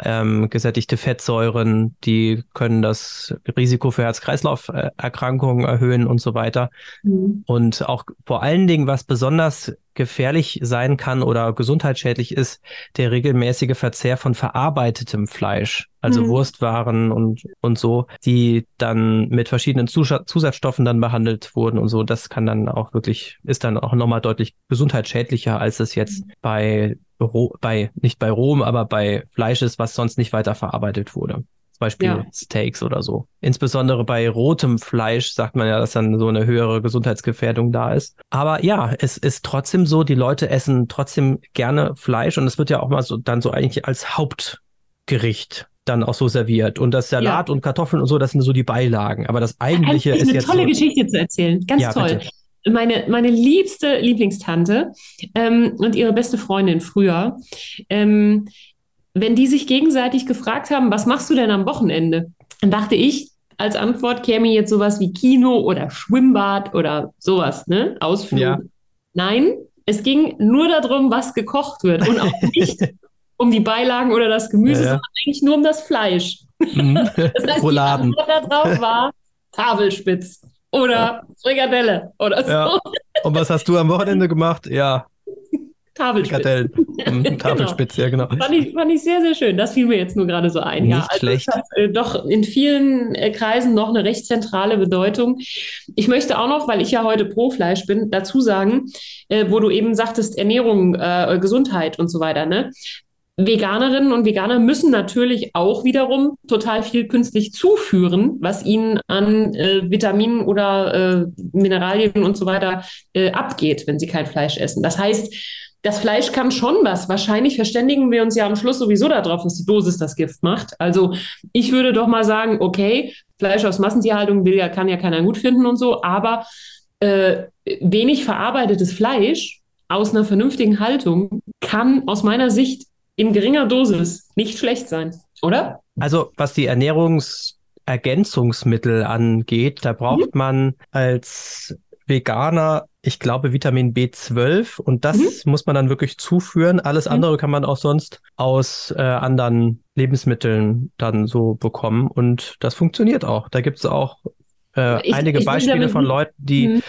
ähm, gesättigte Fettsäuren, die können das Risiko für Herz-Kreislauf-Erkrankungen erhöhen und so weiter. Mhm. Und auch vor allen Dingen, was besonders gefährlich sein kann oder gesundheitsschädlich ist, der regelmäßige Verzehr von verarbeitetem Fleisch, also mhm. Wurstwaren und, und so, die dann mit verschiedenen Zusatzstoffen dann behandelt wurden und so. Das kann dann auch wirklich, ist dann auch nochmal deutlich gesundheitsschädlicher, als es jetzt mhm. Bei bei, nicht bei Rom, aber bei Fleisch ist, was sonst nicht weiter verarbeitet wurde. Zum Beispiel ja. Steaks oder so. Insbesondere bei rotem Fleisch sagt man ja, dass dann so eine höhere Gesundheitsgefährdung da ist. Aber ja, es ist trotzdem so, die Leute essen trotzdem gerne Fleisch und es wird ja auch mal so dann so eigentlich als Hauptgericht dann auch so serviert. Und das Salat ja. und Kartoffeln und so, das sind so die Beilagen. Aber das eigentliche ist, ist
eine
jetzt.
Tolle so, Geschichte zu erzählen. Ganz ja, toll. Bitte meine, meine liebste Lieblingstante ähm, und ihre beste Freundin früher, ähm, wenn die sich gegenseitig gefragt haben, was machst du denn am Wochenende? Dann dachte ich, als Antwort käme jetzt sowas wie Kino oder Schwimmbad oder sowas, ne? Ausflug. Ja. Nein, es ging nur darum, was gekocht wird und auch nicht um die Beilagen oder das Gemüse, ja, ja. sondern eigentlich nur um das Fleisch. Mhm. das heißt, Rouladen. die Antwort da drauf war Tafelspitz oder ja. Frikadelle oder so. Ja.
Und was hast du am Wochenende gemacht? Ja.
Tafelspitz.
Mhm, Tafelspitz, genau. ja, genau.
Fand ich, fand ich sehr, sehr schön. Das fiel mir jetzt nur gerade so ein.
Nicht ja, also schlecht.
Hat, äh, doch in vielen äh, Kreisen noch eine recht zentrale Bedeutung. Ich möchte auch noch, weil ich ja heute pro Fleisch bin, dazu sagen, äh, wo du eben sagtest, Ernährung, äh, Gesundheit und so weiter. Ne? Veganerinnen und Veganer müssen natürlich auch wiederum total viel künstlich zuführen, was ihnen an äh, Vitaminen oder äh, Mineralien und so weiter äh, abgeht, wenn sie kein Fleisch essen. Das heißt, das Fleisch kann schon was. Wahrscheinlich verständigen wir uns ja am Schluss sowieso darauf, dass die Dosis das Gift macht. Also ich würde doch mal sagen, okay, Fleisch aus Massentierhaltung will ja, kann ja keiner gut finden und so, aber äh, wenig verarbeitetes Fleisch aus einer vernünftigen Haltung kann aus meiner Sicht in geringer Dosis nicht schlecht sein, oder?
Also was die Ernährungsergänzungsmittel angeht, da braucht mhm. man als Veganer, ich glaube, Vitamin B12 und das mhm. muss man dann wirklich zuführen. Alles mhm. andere kann man auch sonst aus äh, anderen Lebensmitteln dann so bekommen und das funktioniert auch. Da gibt es auch äh, ich, einige ich Beispiele von Leuten, die mhm.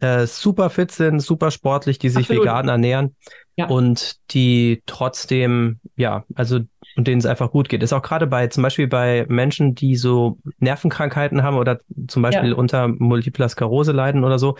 äh, super fit sind, super sportlich, die sich Absolut. vegan ernähren ja. und die trotzdem, ja, also und denen es einfach gut geht. Ist auch gerade bei zum Beispiel bei Menschen, die so Nervenkrankheiten haben oder zum Beispiel ja. unter Multipler Sklerose leiden oder so,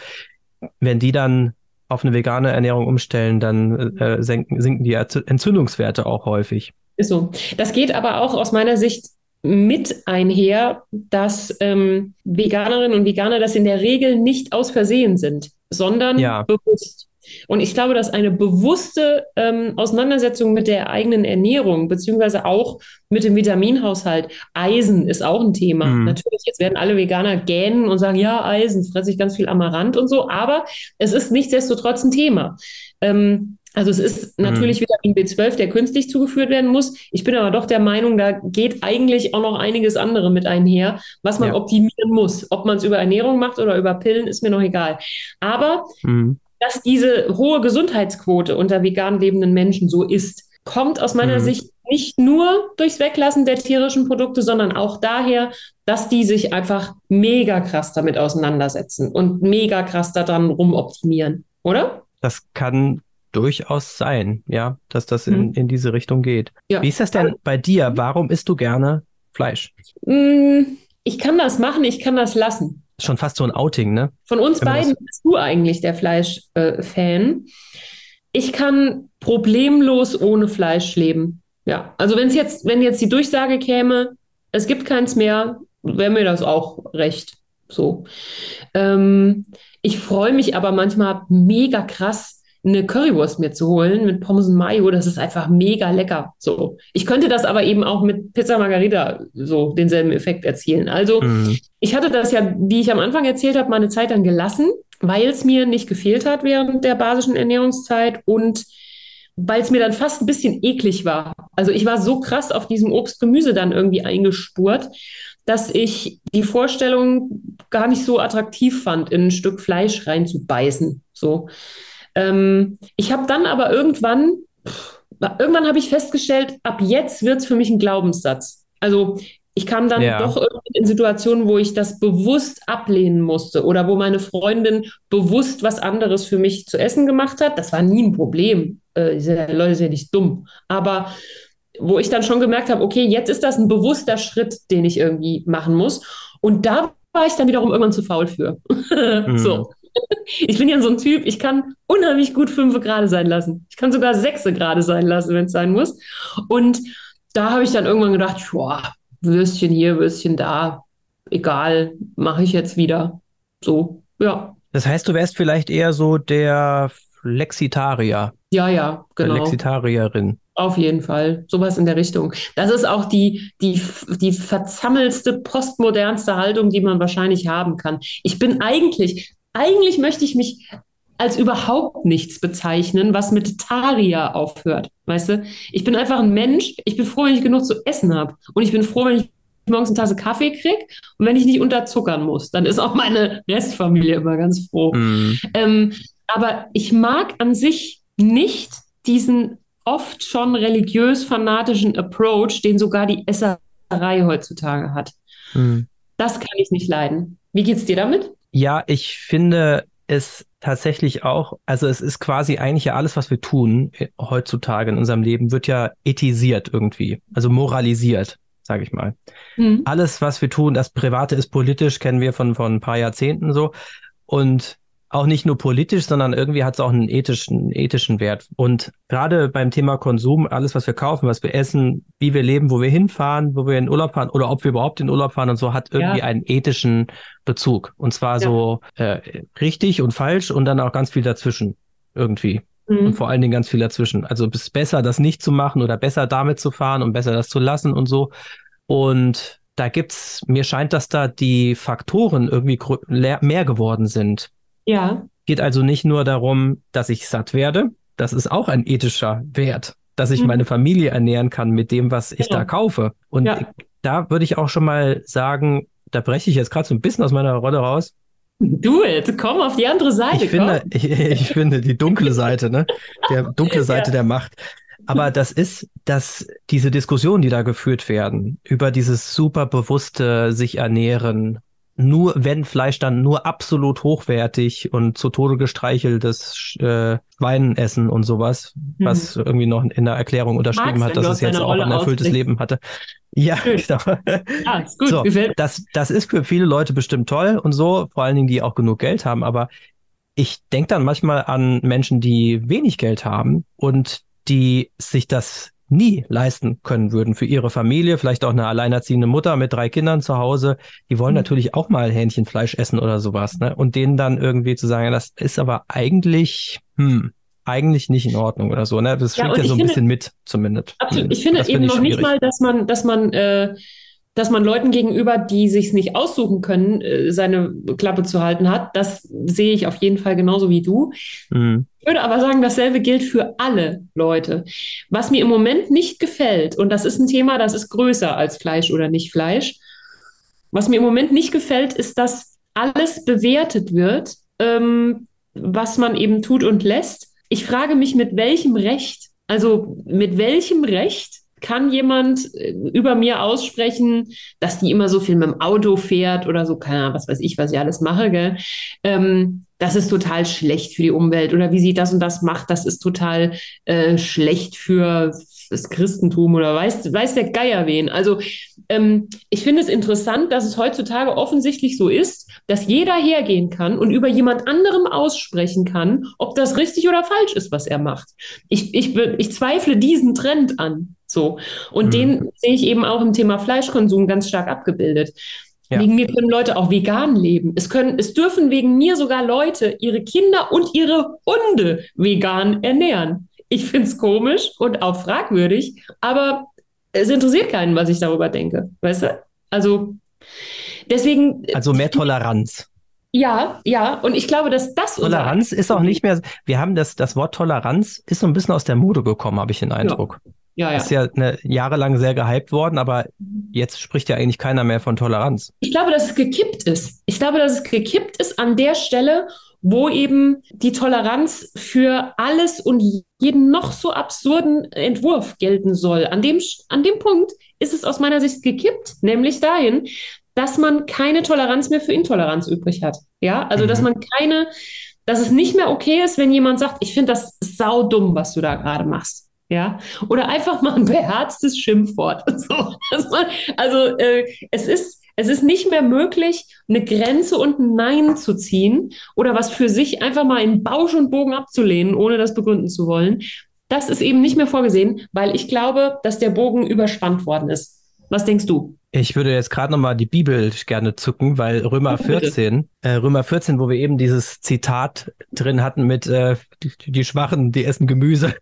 wenn die dann auf eine vegane Ernährung umstellen, dann äh, senken, sinken die Entzündungswerte auch häufig.
Ist so. Das geht aber auch aus meiner Sicht mit einher, dass ähm, Veganerinnen und Veganer das in der Regel nicht aus Versehen sind, sondern ja. bewusst. Und ich glaube, dass eine bewusste ähm, Auseinandersetzung mit der eigenen Ernährung, beziehungsweise auch mit dem Vitaminhaushalt, Eisen ist auch ein Thema. Mhm. Natürlich, jetzt werden alle Veganer gähnen und sagen, ja, Eisen, fresse ich ganz viel Amaranth und so, aber es ist nichtsdestotrotz ein Thema. Ähm, also es ist natürlich mhm. Vitamin B12, der künstlich zugeführt werden muss. Ich bin aber doch der Meinung, da geht eigentlich auch noch einiges andere mit einher, was man ja. optimieren muss. Ob man es über Ernährung macht oder über Pillen, ist mir noch egal. Aber mhm dass diese hohe Gesundheitsquote unter vegan lebenden Menschen so ist, kommt aus meiner mhm. Sicht nicht nur durchs Weglassen der tierischen Produkte, sondern auch daher, dass die sich einfach mega krass damit auseinandersetzen und mega krass daran rumoptimieren, oder?
Das kann durchaus sein, ja, dass das in, mhm. in diese Richtung geht. Ja. Wie ist das denn bei dir? Warum isst du gerne Fleisch?
Mm, ich kann das machen, ich kann das lassen
schon fast so ein Outing, ne?
Von uns beiden bist du eigentlich der Fleisch-Fan. Äh, ich kann problemlos ohne Fleisch leben. Ja, also wenn es jetzt, wenn jetzt die Durchsage käme, es gibt keins mehr, wäre mir das auch recht. So. Ähm, ich freue mich aber manchmal mega krass, eine Currywurst mir zu holen mit Pommes und Mayo, das ist einfach mega lecker. So. Ich könnte das aber eben auch mit Pizza Margarita so denselben Effekt erzielen. Also, mhm. ich hatte das ja, wie ich am Anfang erzählt habe, mal eine Zeit dann gelassen, weil es mir nicht gefehlt hat während der basischen Ernährungszeit und weil es mir dann fast ein bisschen eklig war. Also, ich war so krass auf diesem Obst-Gemüse dann irgendwie eingespurt, dass ich die Vorstellung gar nicht so attraktiv fand, in ein Stück Fleisch reinzubeißen. So. Ähm, ich habe dann aber irgendwann, irgendwann habe ich festgestellt, ab jetzt wird es für mich ein Glaubenssatz. Also ich kam dann ja. doch in Situationen, wo ich das bewusst ablehnen musste oder wo meine Freundin bewusst was anderes für mich zu essen gemacht hat. Das war nie ein Problem. Äh, Leute sind ja nicht dumm. Aber wo ich dann schon gemerkt habe, okay, jetzt ist das ein bewusster Schritt, den ich irgendwie machen muss. Und da war ich dann wiederum irgendwann zu faul für. mhm. So ich bin ja so ein Typ, ich kann unheimlich gut fünf gerade sein lassen. Ich kann sogar sechs gerade sein lassen, wenn es sein muss. Und da habe ich dann irgendwann gedacht, boah, Würstchen hier, Würstchen da, egal, mache ich jetzt wieder. So, ja.
Das heißt, du wärst vielleicht eher so der Flexitarier.
Ja, ja, genau.
Flexitarierin.
Auf jeden Fall. Sowas in der Richtung. Das ist auch die, die, die verzammelste, postmodernste Haltung, die man wahrscheinlich haben kann. Ich bin eigentlich, eigentlich möchte ich mich als überhaupt nichts bezeichnen, was mit Taria aufhört. Weißt du? Ich bin einfach ein Mensch. Ich bin froh, wenn ich genug zu essen habe. Und ich bin froh, wenn ich morgens eine Tasse Kaffee kriege und wenn ich nicht unterzuckern muss. Dann ist auch meine Restfamilie immer ganz froh. Mhm. Ähm, aber ich mag an sich nicht diesen oft schon religiös-fanatischen Approach, den sogar die Esserei heutzutage hat. Hm. Das kann ich nicht leiden. Wie geht's dir damit?
Ja, ich finde es tatsächlich auch, also es ist quasi eigentlich ja alles, was wir tun äh, heutzutage in unserem Leben, wird ja ethisiert irgendwie, also moralisiert, sage ich mal. Mhm. Alles, was wir tun, das Private ist politisch, kennen wir von, von ein paar Jahrzehnten so. Und auch nicht nur politisch, sondern irgendwie hat es auch einen ethischen, ethischen Wert. Und gerade beim Thema Konsum, alles, was wir kaufen, was wir essen, wie wir leben, wo wir hinfahren, wo wir in Urlaub fahren oder ob wir überhaupt in Urlaub fahren und so, hat irgendwie ja. einen ethischen Bezug. Und zwar ja. so äh, richtig und falsch und dann auch ganz viel dazwischen irgendwie. Mhm. Und vor allen Dingen ganz viel dazwischen. Also es ist besser, das nicht zu machen oder besser damit zu fahren und besser das zu lassen und so. Und da gibt's, mir scheint, dass da die Faktoren irgendwie mehr geworden sind.
Ja.
Geht also nicht nur darum, dass ich satt werde. Das ist auch ein ethischer Wert, dass ich mhm. meine Familie ernähren kann mit dem, was ich genau. da kaufe. Und ja. da würde ich auch schon mal sagen, da breche ich jetzt gerade so ein bisschen aus meiner Rolle raus.
Do it, komm auf die andere Seite.
Ich finde, ich, ich, finde die dunkle Seite, ne? Der dunkle Seite ja. der Macht. Aber das ist, dass diese Diskussionen, die da geführt werden, über dieses super bewusste sich ernähren nur, wenn Fleisch dann nur absolut hochwertig und zu Tode gestreicheltes äh, Wein essen und sowas, mhm. was irgendwie noch in der Erklärung unterschrieben Magst, hat, dass es jetzt auch ein erfülltes ausblickst. Leben hatte. Ja, genau. Ah, ist gut. So, das, das ist für viele Leute bestimmt toll und so, vor allen Dingen, die auch genug Geld haben, aber ich denke dann manchmal an Menschen, die wenig Geld haben und die sich das nie leisten können würden für ihre Familie, vielleicht auch eine alleinerziehende Mutter mit drei Kindern zu Hause, die wollen mhm. natürlich auch mal Hähnchenfleisch essen oder sowas, ne? Und denen dann irgendwie zu sagen, das ist aber eigentlich, hm, eigentlich nicht in Ordnung oder so, ne? Das schwingt ja, ja so ein finde, bisschen mit, zumindest.
Absolut. Ich finde eben noch schwierig. nicht mal, dass man, dass man äh, dass man Leuten gegenüber, die sich nicht aussuchen können, äh, seine Klappe zu halten hat. Das sehe ich auf jeden Fall genauso wie du. Mhm. Ich würde aber sagen, dasselbe gilt für alle Leute. Was mir im Moment nicht gefällt, und das ist ein Thema, das ist größer als Fleisch oder nicht Fleisch. Was mir im Moment nicht gefällt, ist, dass alles bewertet wird, ähm, was man eben tut und lässt. Ich frage mich, mit welchem Recht, also mit welchem Recht kann jemand äh, über mir aussprechen, dass die immer so viel mit dem Auto fährt oder so, keine Ahnung, was weiß ich, was ich alles mache, gell? Ähm, das ist total schlecht für die Umwelt oder wie sie das und das macht, das ist total äh, schlecht für das Christentum oder weiß, weiß der Geier wen. Also ähm, ich finde es interessant, dass es heutzutage offensichtlich so ist, dass jeder hergehen kann und über jemand anderem aussprechen kann, ob das richtig oder falsch ist, was er macht. Ich, ich, ich zweifle diesen Trend an. So. Und mhm. den sehe ich eben auch im Thema Fleischkonsum ganz stark abgebildet. Ja. Wegen mir können Leute auch vegan leben. Es können, es dürfen wegen mir sogar Leute ihre Kinder und ihre Hunde vegan ernähren. Ich finde es komisch und auch fragwürdig, aber es interessiert keinen, was ich darüber denke. Weißt du? Also deswegen.
Also mehr Toleranz.
Ja, ja, und ich glaube, dass das
Toleranz ist auch nicht mehr. Wir haben das, das Wort Toleranz ist so ein bisschen aus der Mode gekommen, habe ich den Eindruck. Ja. Ja, ja. Ist ja eine, jahrelang sehr gehypt worden, aber jetzt spricht ja eigentlich keiner mehr von Toleranz.
Ich glaube, dass es gekippt ist. Ich glaube, dass es gekippt ist an der Stelle, wo eben die Toleranz für alles und jeden noch so absurden Entwurf gelten soll. An dem, an dem Punkt ist es aus meiner Sicht gekippt, nämlich dahin, dass man keine Toleranz mehr für Intoleranz übrig hat. Ja, also mhm. dass man keine, dass es nicht mehr okay ist, wenn jemand sagt, ich finde das saudumm, was du da gerade machst. Ja, oder einfach mal ein beherztes Schimpfwort. So, man, also äh, es ist es ist nicht mehr möglich, eine Grenze und ein Nein zu ziehen oder was für sich einfach mal in Bausch und Bogen abzulehnen, ohne das begründen zu wollen. Das ist eben nicht mehr vorgesehen, weil ich glaube, dass der Bogen überspannt worden ist. Was denkst du?
Ich würde jetzt gerade nochmal die Bibel gerne zucken, weil Römer 14, äh, Römer 14, wo wir eben dieses Zitat drin hatten mit äh, die, die Schwachen, die essen Gemüse.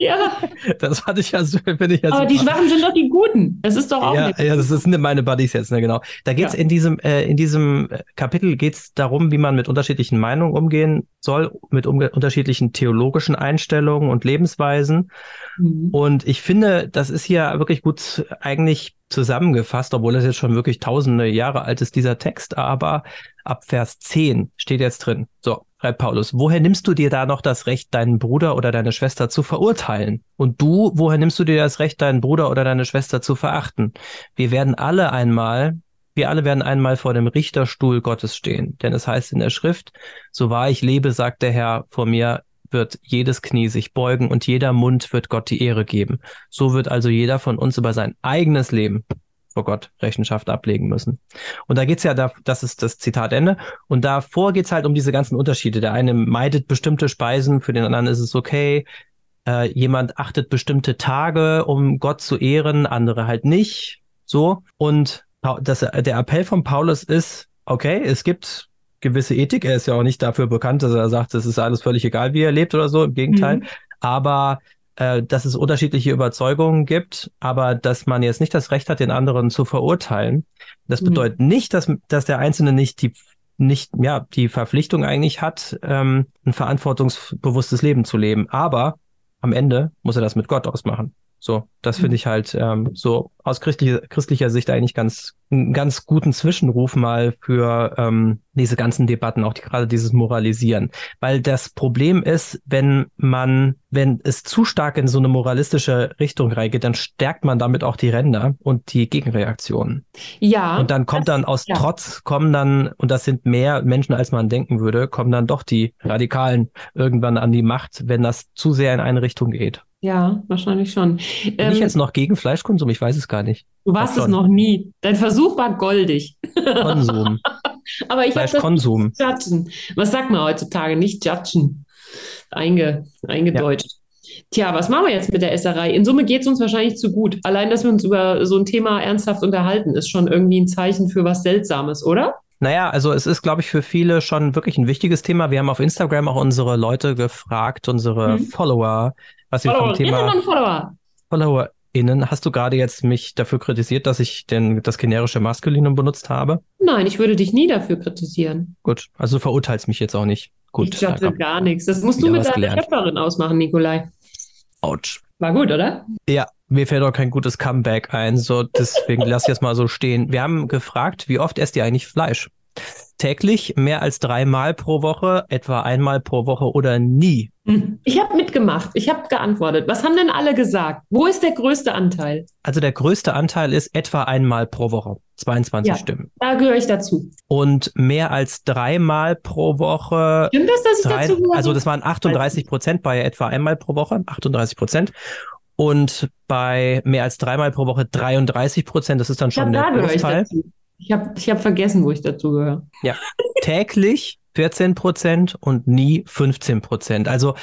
Ja.
Das fand ich ja, finde ich ja
Aber die Schwachen sind doch die Guten. Das ist doch auch.
Ja, ja das sind meine Buddies jetzt, ne, genau. Da geht's ja. in diesem, äh, in diesem Kapitel geht's darum, wie man mit unterschiedlichen Meinungen umgehen soll, mit unterschiedlichen theologischen Einstellungen und Lebensweisen. Mhm. Und ich finde, das ist hier wirklich gut eigentlich zusammengefasst, obwohl es jetzt schon wirklich tausende Jahre alt ist, dieser Text, aber ab Vers 10 steht jetzt drin. So, schreibt Paulus, woher nimmst du dir da noch das Recht, deinen Bruder oder deine Schwester zu verurteilen? Und du, woher nimmst du dir das Recht, deinen Bruder oder deine Schwester zu verachten? Wir werden alle einmal, wir alle werden einmal vor dem Richterstuhl Gottes stehen. Denn es heißt in der Schrift, so wahr ich lebe, sagt der Herr vor mir, wird jedes Knie sich beugen und jeder Mund wird Gott die Ehre geben. So wird also jeder von uns über sein eigenes Leben vor Gott Rechenschaft ablegen müssen. Und da geht's ja, da, das ist das Zitatende. Und davor geht's halt um diese ganzen Unterschiede. Der eine meidet bestimmte Speisen, für den anderen ist es okay. Äh, jemand achtet bestimmte Tage, um Gott zu ehren, andere halt nicht. So. Und das, der Appell von Paulus ist, okay, es gibt gewisse Ethik. Er ist ja auch nicht dafür bekannt, dass er sagt, es ist alles völlig egal, wie er lebt oder so. Im Gegenteil. Mhm. Aber äh, dass es unterschiedliche Überzeugungen gibt, aber dass man jetzt nicht das Recht hat, den anderen zu verurteilen. Das mhm. bedeutet nicht, dass, dass der Einzelne nicht die nicht ja die Verpflichtung eigentlich hat, ähm, ein verantwortungsbewusstes Leben zu leben. Aber am Ende muss er das mit Gott ausmachen. So, das finde mhm. ich halt ähm, so aus christlicher, christlicher Sicht eigentlich ganz einen ganz guten Zwischenruf mal für ähm, diese ganzen Debatten, auch die, gerade dieses Moralisieren. Weil das Problem ist, wenn man, wenn es zu stark in so eine moralistische Richtung reingeht, dann stärkt man damit auch die Ränder und die Gegenreaktionen.
Ja.
Und dann kommt das, dann aus ja. Trotz, kommen dann, und das sind mehr Menschen, als man denken würde, kommen dann doch die Radikalen irgendwann an die Macht, wenn das zu sehr in eine Richtung geht.
Ja, wahrscheinlich schon.
Bin ähm, ich jetzt noch gegen Fleischkonsum? Ich weiß es gar nicht.
Du warst es noch nie. Dein Versuch war goldig.
Konsum.
Aber ich habe das
Konsum.
Judgen. Was sagt man heutzutage? Nicht judgen. Einge, eingedeutscht. Ja. Tja, was machen wir jetzt mit der Esserei? In Summe geht es uns wahrscheinlich zu gut. Allein, dass wir uns über so ein Thema ernsthaft unterhalten, ist schon irgendwie ein Zeichen für was Seltsames, oder?
Naja, also es ist, glaube ich, für viele schon wirklich ein wichtiges Thema. Wir haben auf Instagram auch unsere Leute gefragt, unsere hm. Follower, was sie vom Thema und Follower. FollowerInnen. Hast du gerade jetzt mich dafür kritisiert, dass ich denn das generische Maskulinum benutzt habe?
Nein, ich würde dich nie dafür kritisieren.
Gut, also du verurteilst mich jetzt auch nicht. Gut.
Ich dachte gar nichts. Das musst du mit deiner gelernt. Schöpferin ausmachen, Nikolai.
Autsch.
War gut, oder?
Ja, mir fällt auch kein gutes Comeback ein, so deswegen lass ich jetzt mal so stehen. Wir haben gefragt, wie oft esst ihr eigentlich Fleisch? Täglich, mehr als dreimal pro Woche, etwa einmal pro Woche oder nie?
Hm. Ich habe mitgemacht, ich habe geantwortet. Was haben denn alle gesagt? Wo ist der größte Anteil?
Also der größte Anteil ist etwa einmal pro Woche, 22 ja, Stimmen.
Da gehöre ich dazu.
Und mehr als dreimal pro Woche.
Stimmt das, dass ich drei, dazu gehöre?
Also das waren 38 Prozent bei etwa einmal pro Woche, 38 Prozent. Und bei mehr als dreimal pro Woche 33 Prozent, das ist dann schon ja, der Großteil.
Ich habe ich hab vergessen, wo ich dazu gehöre.
Ja, täglich 14 Prozent und nie 15 Prozent. Also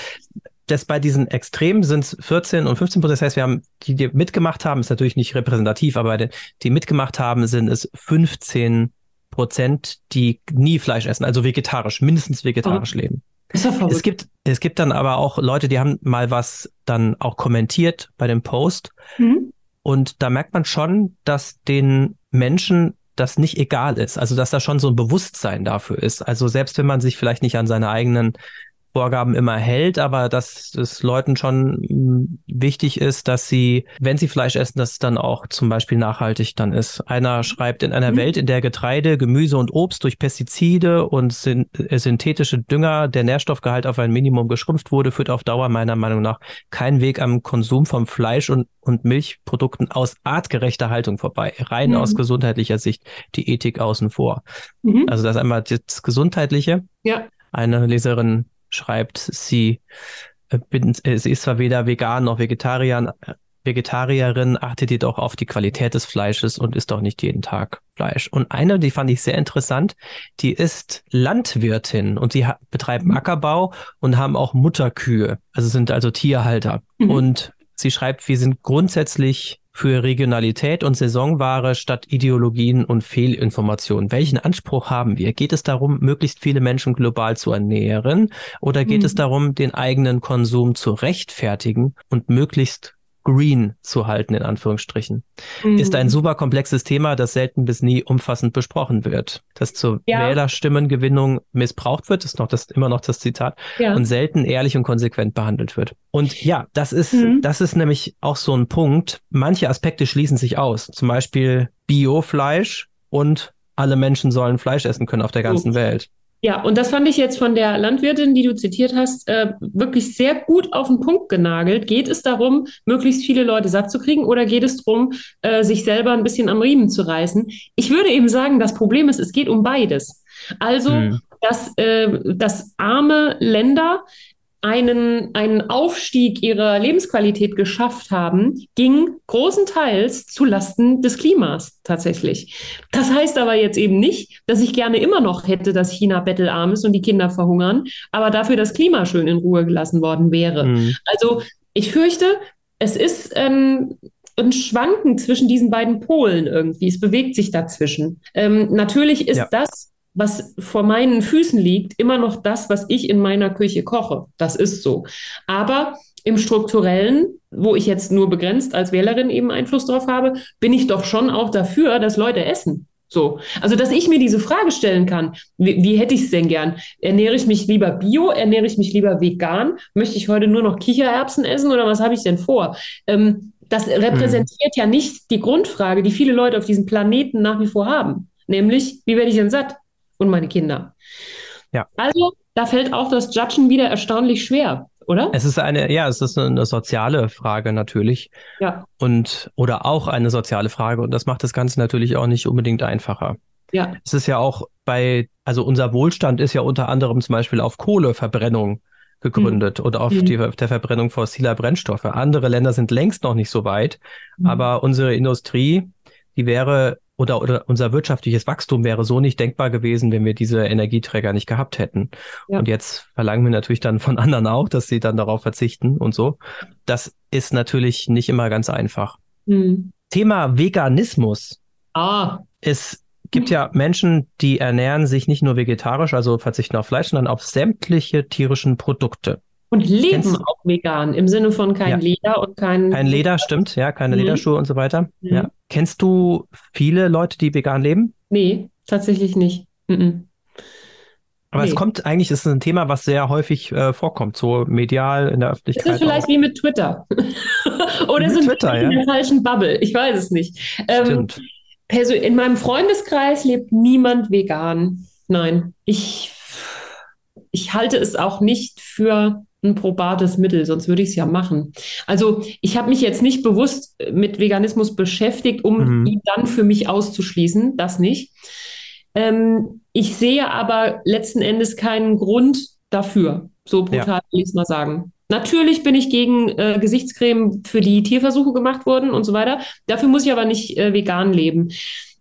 das bei diesen Extremen sind es 14 und 15 Prozent. Das heißt, wir haben, die, die mitgemacht haben, ist natürlich nicht repräsentativ, aber die, die mitgemacht haben, sind es 15 Prozent, die nie Fleisch essen, also vegetarisch, mindestens vegetarisch oh. leben. Es gibt, es gibt dann aber auch Leute, die haben mal was dann auch kommentiert bei dem Post. Mhm. Und da merkt man schon, dass den Menschen das nicht egal ist. Also dass da schon so ein Bewusstsein dafür ist. Also selbst wenn man sich vielleicht nicht an seine eigenen Vorgaben immer hält, aber dass es Leuten schon mm, wichtig ist, dass sie, wenn sie Fleisch essen, dass es dann auch zum Beispiel nachhaltig dann ist. Einer schreibt, in einer mhm. Welt, in der Getreide, Gemüse und Obst durch Pestizide und äh, synthetische Dünger der Nährstoffgehalt auf ein Minimum geschrumpft wurde, führt auf Dauer meiner Meinung nach kein Weg am Konsum von Fleisch und, und Milchprodukten aus artgerechter Haltung vorbei. Rein mhm. aus gesundheitlicher Sicht die Ethik außen vor. Mhm. Also das ist einmal das Gesundheitliche.
Ja.
Eine Leserin schreibt, sie, äh, äh, sie ist zwar weder vegan noch Vegetarier, Vegetarierin, achtet jedoch auf die Qualität des Fleisches und isst auch nicht jeden Tag Fleisch. Und eine, die fand ich sehr interessant, die ist Landwirtin und sie betreiben mhm. Ackerbau und haben auch Mutterkühe, also sind also Tierhalter. Mhm. Und sie schreibt, wir sind grundsätzlich für Regionalität und Saisonware statt Ideologien und Fehlinformationen. Welchen Anspruch haben wir? Geht es darum, möglichst viele Menschen global zu ernähren oder geht mhm. es darum, den eigenen Konsum zu rechtfertigen und möglichst green zu halten, in Anführungsstrichen. Mhm. Ist ein super komplexes Thema, das selten bis nie umfassend besprochen wird. Das zur ja. Wählerstimmengewinnung missbraucht wird, ist noch das, immer noch das Zitat, ja. und selten ehrlich und konsequent behandelt wird. Und ja, das ist, mhm. das ist nämlich auch so ein Punkt. Manche Aspekte schließen sich aus. Zum Beispiel Biofleisch und alle Menschen sollen Fleisch essen können auf der ganzen oh. Welt.
Ja, und das fand ich jetzt von der Landwirtin, die du zitiert hast, äh, wirklich sehr gut auf den Punkt genagelt. Geht es darum, möglichst viele Leute satt zu kriegen oder geht es darum, äh, sich selber ein bisschen am Riemen zu reißen? Ich würde eben sagen, das Problem ist, es geht um beides. Also, hm. dass, äh, dass arme Länder einen, einen Aufstieg ihrer Lebensqualität geschafft haben, ging großenteils zu Lasten des Klimas tatsächlich. Das heißt aber jetzt eben nicht, dass ich gerne immer noch hätte, dass China bettelarm ist und die Kinder verhungern, aber dafür das Klima schön in Ruhe gelassen worden wäre. Mhm. Also ich fürchte, es ist ähm, ein Schwanken zwischen diesen beiden Polen irgendwie. Es bewegt sich dazwischen. Ähm, natürlich ist ja. das was vor meinen Füßen liegt, immer noch das, was ich in meiner Küche koche. Das ist so. Aber im strukturellen, wo ich jetzt nur begrenzt als Wählerin eben Einfluss drauf habe, bin ich doch schon auch dafür, dass Leute essen. So. Also, dass ich mir diese Frage stellen kann, wie, wie hätte ich es denn gern? Ernähre ich mich lieber bio? Ernähre ich mich lieber vegan? Möchte ich heute nur noch Kichererbsen essen oder was habe ich denn vor? Ähm, das repräsentiert hm. ja nicht die Grundfrage, die viele Leute auf diesem Planeten nach wie vor haben. Nämlich, wie werde ich denn satt? Und meine Kinder. Ja. Also, da fällt auch das Judgen wieder erstaunlich schwer, oder?
Es ist eine, ja, es ist eine soziale Frage natürlich. Ja. Und, oder auch eine soziale Frage. Und das macht das Ganze natürlich auch nicht unbedingt einfacher. Ja. Es ist ja auch bei, also unser Wohlstand ist ja unter anderem zum Beispiel auf Kohleverbrennung gegründet mhm. oder auf, mhm. die, auf der Verbrennung fossiler Brennstoffe. Andere Länder sind längst noch nicht so weit, mhm. aber unsere Industrie, die wäre oder, oder unser wirtschaftliches Wachstum wäre so nicht denkbar gewesen, wenn wir diese Energieträger nicht gehabt hätten. Ja. Und jetzt verlangen wir natürlich dann von anderen auch, dass sie dann darauf verzichten und so. Das ist natürlich nicht immer ganz einfach. Mhm. Thema Veganismus. Ah. Es gibt ja Menschen, die ernähren sich nicht nur vegetarisch, also verzichten auf Fleisch, sondern auf sämtliche tierischen Produkte.
Und leben Kennst, auch vegan, im Sinne von kein ja. Leder und kein.
Kein Leder, stimmt, ja, keine mhm. Lederschuhe und so weiter. Mhm. Ja. Kennst du viele Leute, die vegan leben?
Nee, tatsächlich nicht. Mhm.
Aber nee. es kommt eigentlich, es ist ein Thema, was sehr häufig äh, vorkommt, so medial in der Öffentlichkeit.
Es ist vielleicht auch. wie mit Twitter. Oder sind Twitter, ja. in der falschen Bubble. Ich weiß es nicht. Ähm, in meinem Freundeskreis lebt niemand vegan. Nein, ich, ich halte es auch nicht für ein probates Mittel, sonst würde ich es ja machen. Also ich habe mich jetzt nicht bewusst mit Veganismus beschäftigt, um mhm. ihn dann für mich auszuschließen, das nicht. Ähm, ich sehe aber letzten Endes keinen Grund dafür, so brutal ja. will ich es mal sagen. Natürlich bin ich gegen äh, Gesichtscreme, für die Tierversuche gemacht wurden und so weiter. Dafür muss ich aber nicht äh, vegan leben.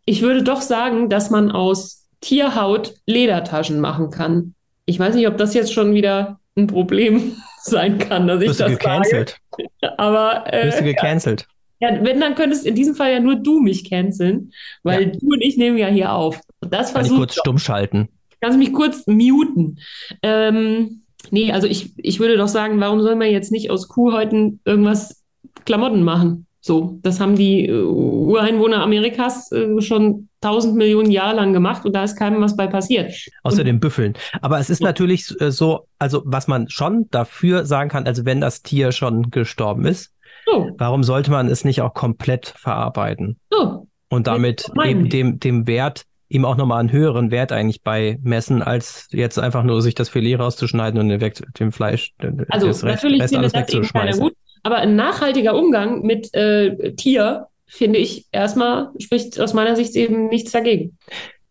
Ich würde doch sagen, dass man aus Tierhaut Ledertaschen machen kann. Ich weiß nicht, ob das jetzt schon wieder ein Problem sein kann, dass ich Bist das du gecancelt.
Sage. Aber äh, Bist du gecancelt?
Ja, wenn, dann könntest in diesem Fall ja nur du mich canceln, weil ja. du und ich nehmen ja hier auf.
das Kann ich kurz stumm schalten?
Kannst du mich kurz muten? Ähm, nee, also ich, ich würde doch sagen, warum soll man jetzt nicht aus Kuhhäuten irgendwas Klamotten machen? So, das haben die äh, Ureinwohner Amerikas äh, schon tausend Millionen Jahre lang gemacht und da ist keinem was bei passiert.
Außer und, den Büffeln. Aber es ist ja. natürlich äh, so, also was man schon dafür sagen kann, also wenn das Tier schon gestorben ist, so. warum sollte man es nicht auch komplett verarbeiten? So. Und damit eben dem, dem Wert ihm auch nochmal einen höheren Wert eigentlich beimessen, als jetzt einfach nur sich das Filet rauszuschneiden und dem, dem Fleisch
also das Rest, natürlich Rest alles wegzuschmeißen. Gut, aber ein nachhaltiger Umgang mit äh, Tier, finde ich, erstmal spricht aus meiner Sicht eben nichts dagegen.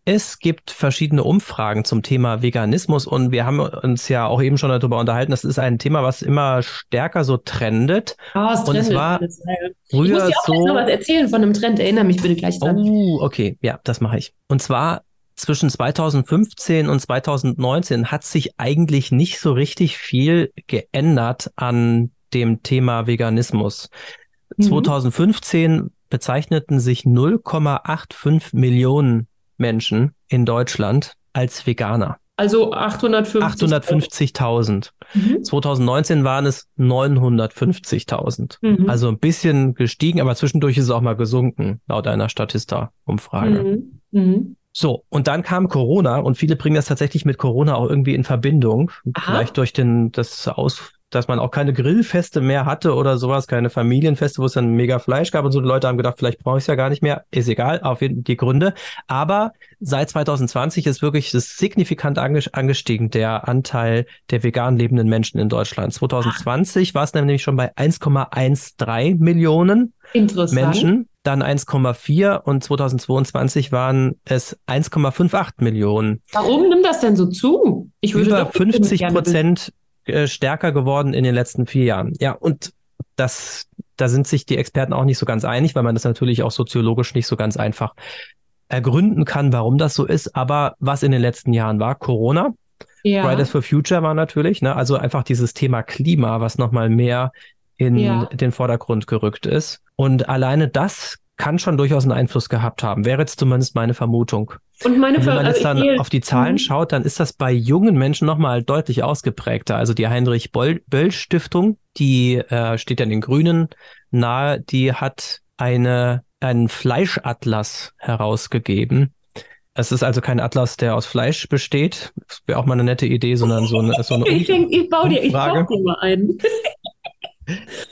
Es gibt verschiedene Umfragen zum Thema Veganismus und wir haben uns ja auch eben schon darüber unterhalten. Das ist ein Thema, was immer stärker so trendet.
Oh, es
und
trendet. es war früher ich muss dir auch so. noch was erzählen von einem Trend. Erinnere mich bitte gleich dran.
Oh, okay, ja, das mache ich. Und zwar zwischen 2015 und 2019 hat sich eigentlich nicht so richtig viel geändert an dem Thema Veganismus. Mhm. 2015 bezeichneten sich 0,85 Millionen Menschen in Deutschland als Veganer.
Also 850.000.
850.000. Mhm. 2019 waren es 950.000. Mhm. Also ein bisschen gestiegen, aber zwischendurch ist es auch mal gesunken, laut einer Statista-Umfrage. Mhm. mhm. So, und dann kam Corona und viele bringen das tatsächlich mit Corona auch irgendwie in Verbindung. Aha. Vielleicht durch den, das Aus, dass man auch keine Grillfeste mehr hatte oder sowas, keine Familienfeste, wo es dann mega Fleisch gab und so. Die Leute haben gedacht, vielleicht brauche ich es ja gar nicht mehr. Ist egal, auf jeden Fall die Gründe. Aber seit 2020 ist wirklich das signifikant angestiegen, der Anteil der vegan lebenden Menschen in Deutschland. 2020 war es nämlich schon bei 1,13 Millionen Menschen, dann 1,4 und 2022 waren es 1,58 Millionen.
Warum nimmt das denn so zu?
Ich würde Über 50 Prozent äh, stärker geworden in den letzten vier Jahren. Ja, und das, da sind sich die Experten auch nicht so ganz einig, weil man das natürlich auch soziologisch nicht so ganz einfach ergründen kann, warum das so ist. Aber was in den letzten Jahren war, Corona, ja. Fridays for Future war natürlich, ne? also einfach dieses Thema Klima, was nochmal mehr in ja. den Vordergrund gerückt ist. Und alleine das kann schon durchaus einen Einfluss gehabt haben, wäre jetzt zumindest meine Vermutung. Und meine und wenn man jetzt also dann auf die Zahlen mhm. schaut, dann ist das bei jungen Menschen nochmal deutlich ausgeprägter. Also die Heinrich-Böll-Stiftung, die äh, steht ja den Grünen nahe, die hat eine, einen Fleischatlas herausgegeben. Es ist also kein Atlas, der aus Fleisch besteht. Das wäre auch mal eine nette Idee, sondern so eine, so eine
Ich denke, ich baue dir, ich baue dir mal einen.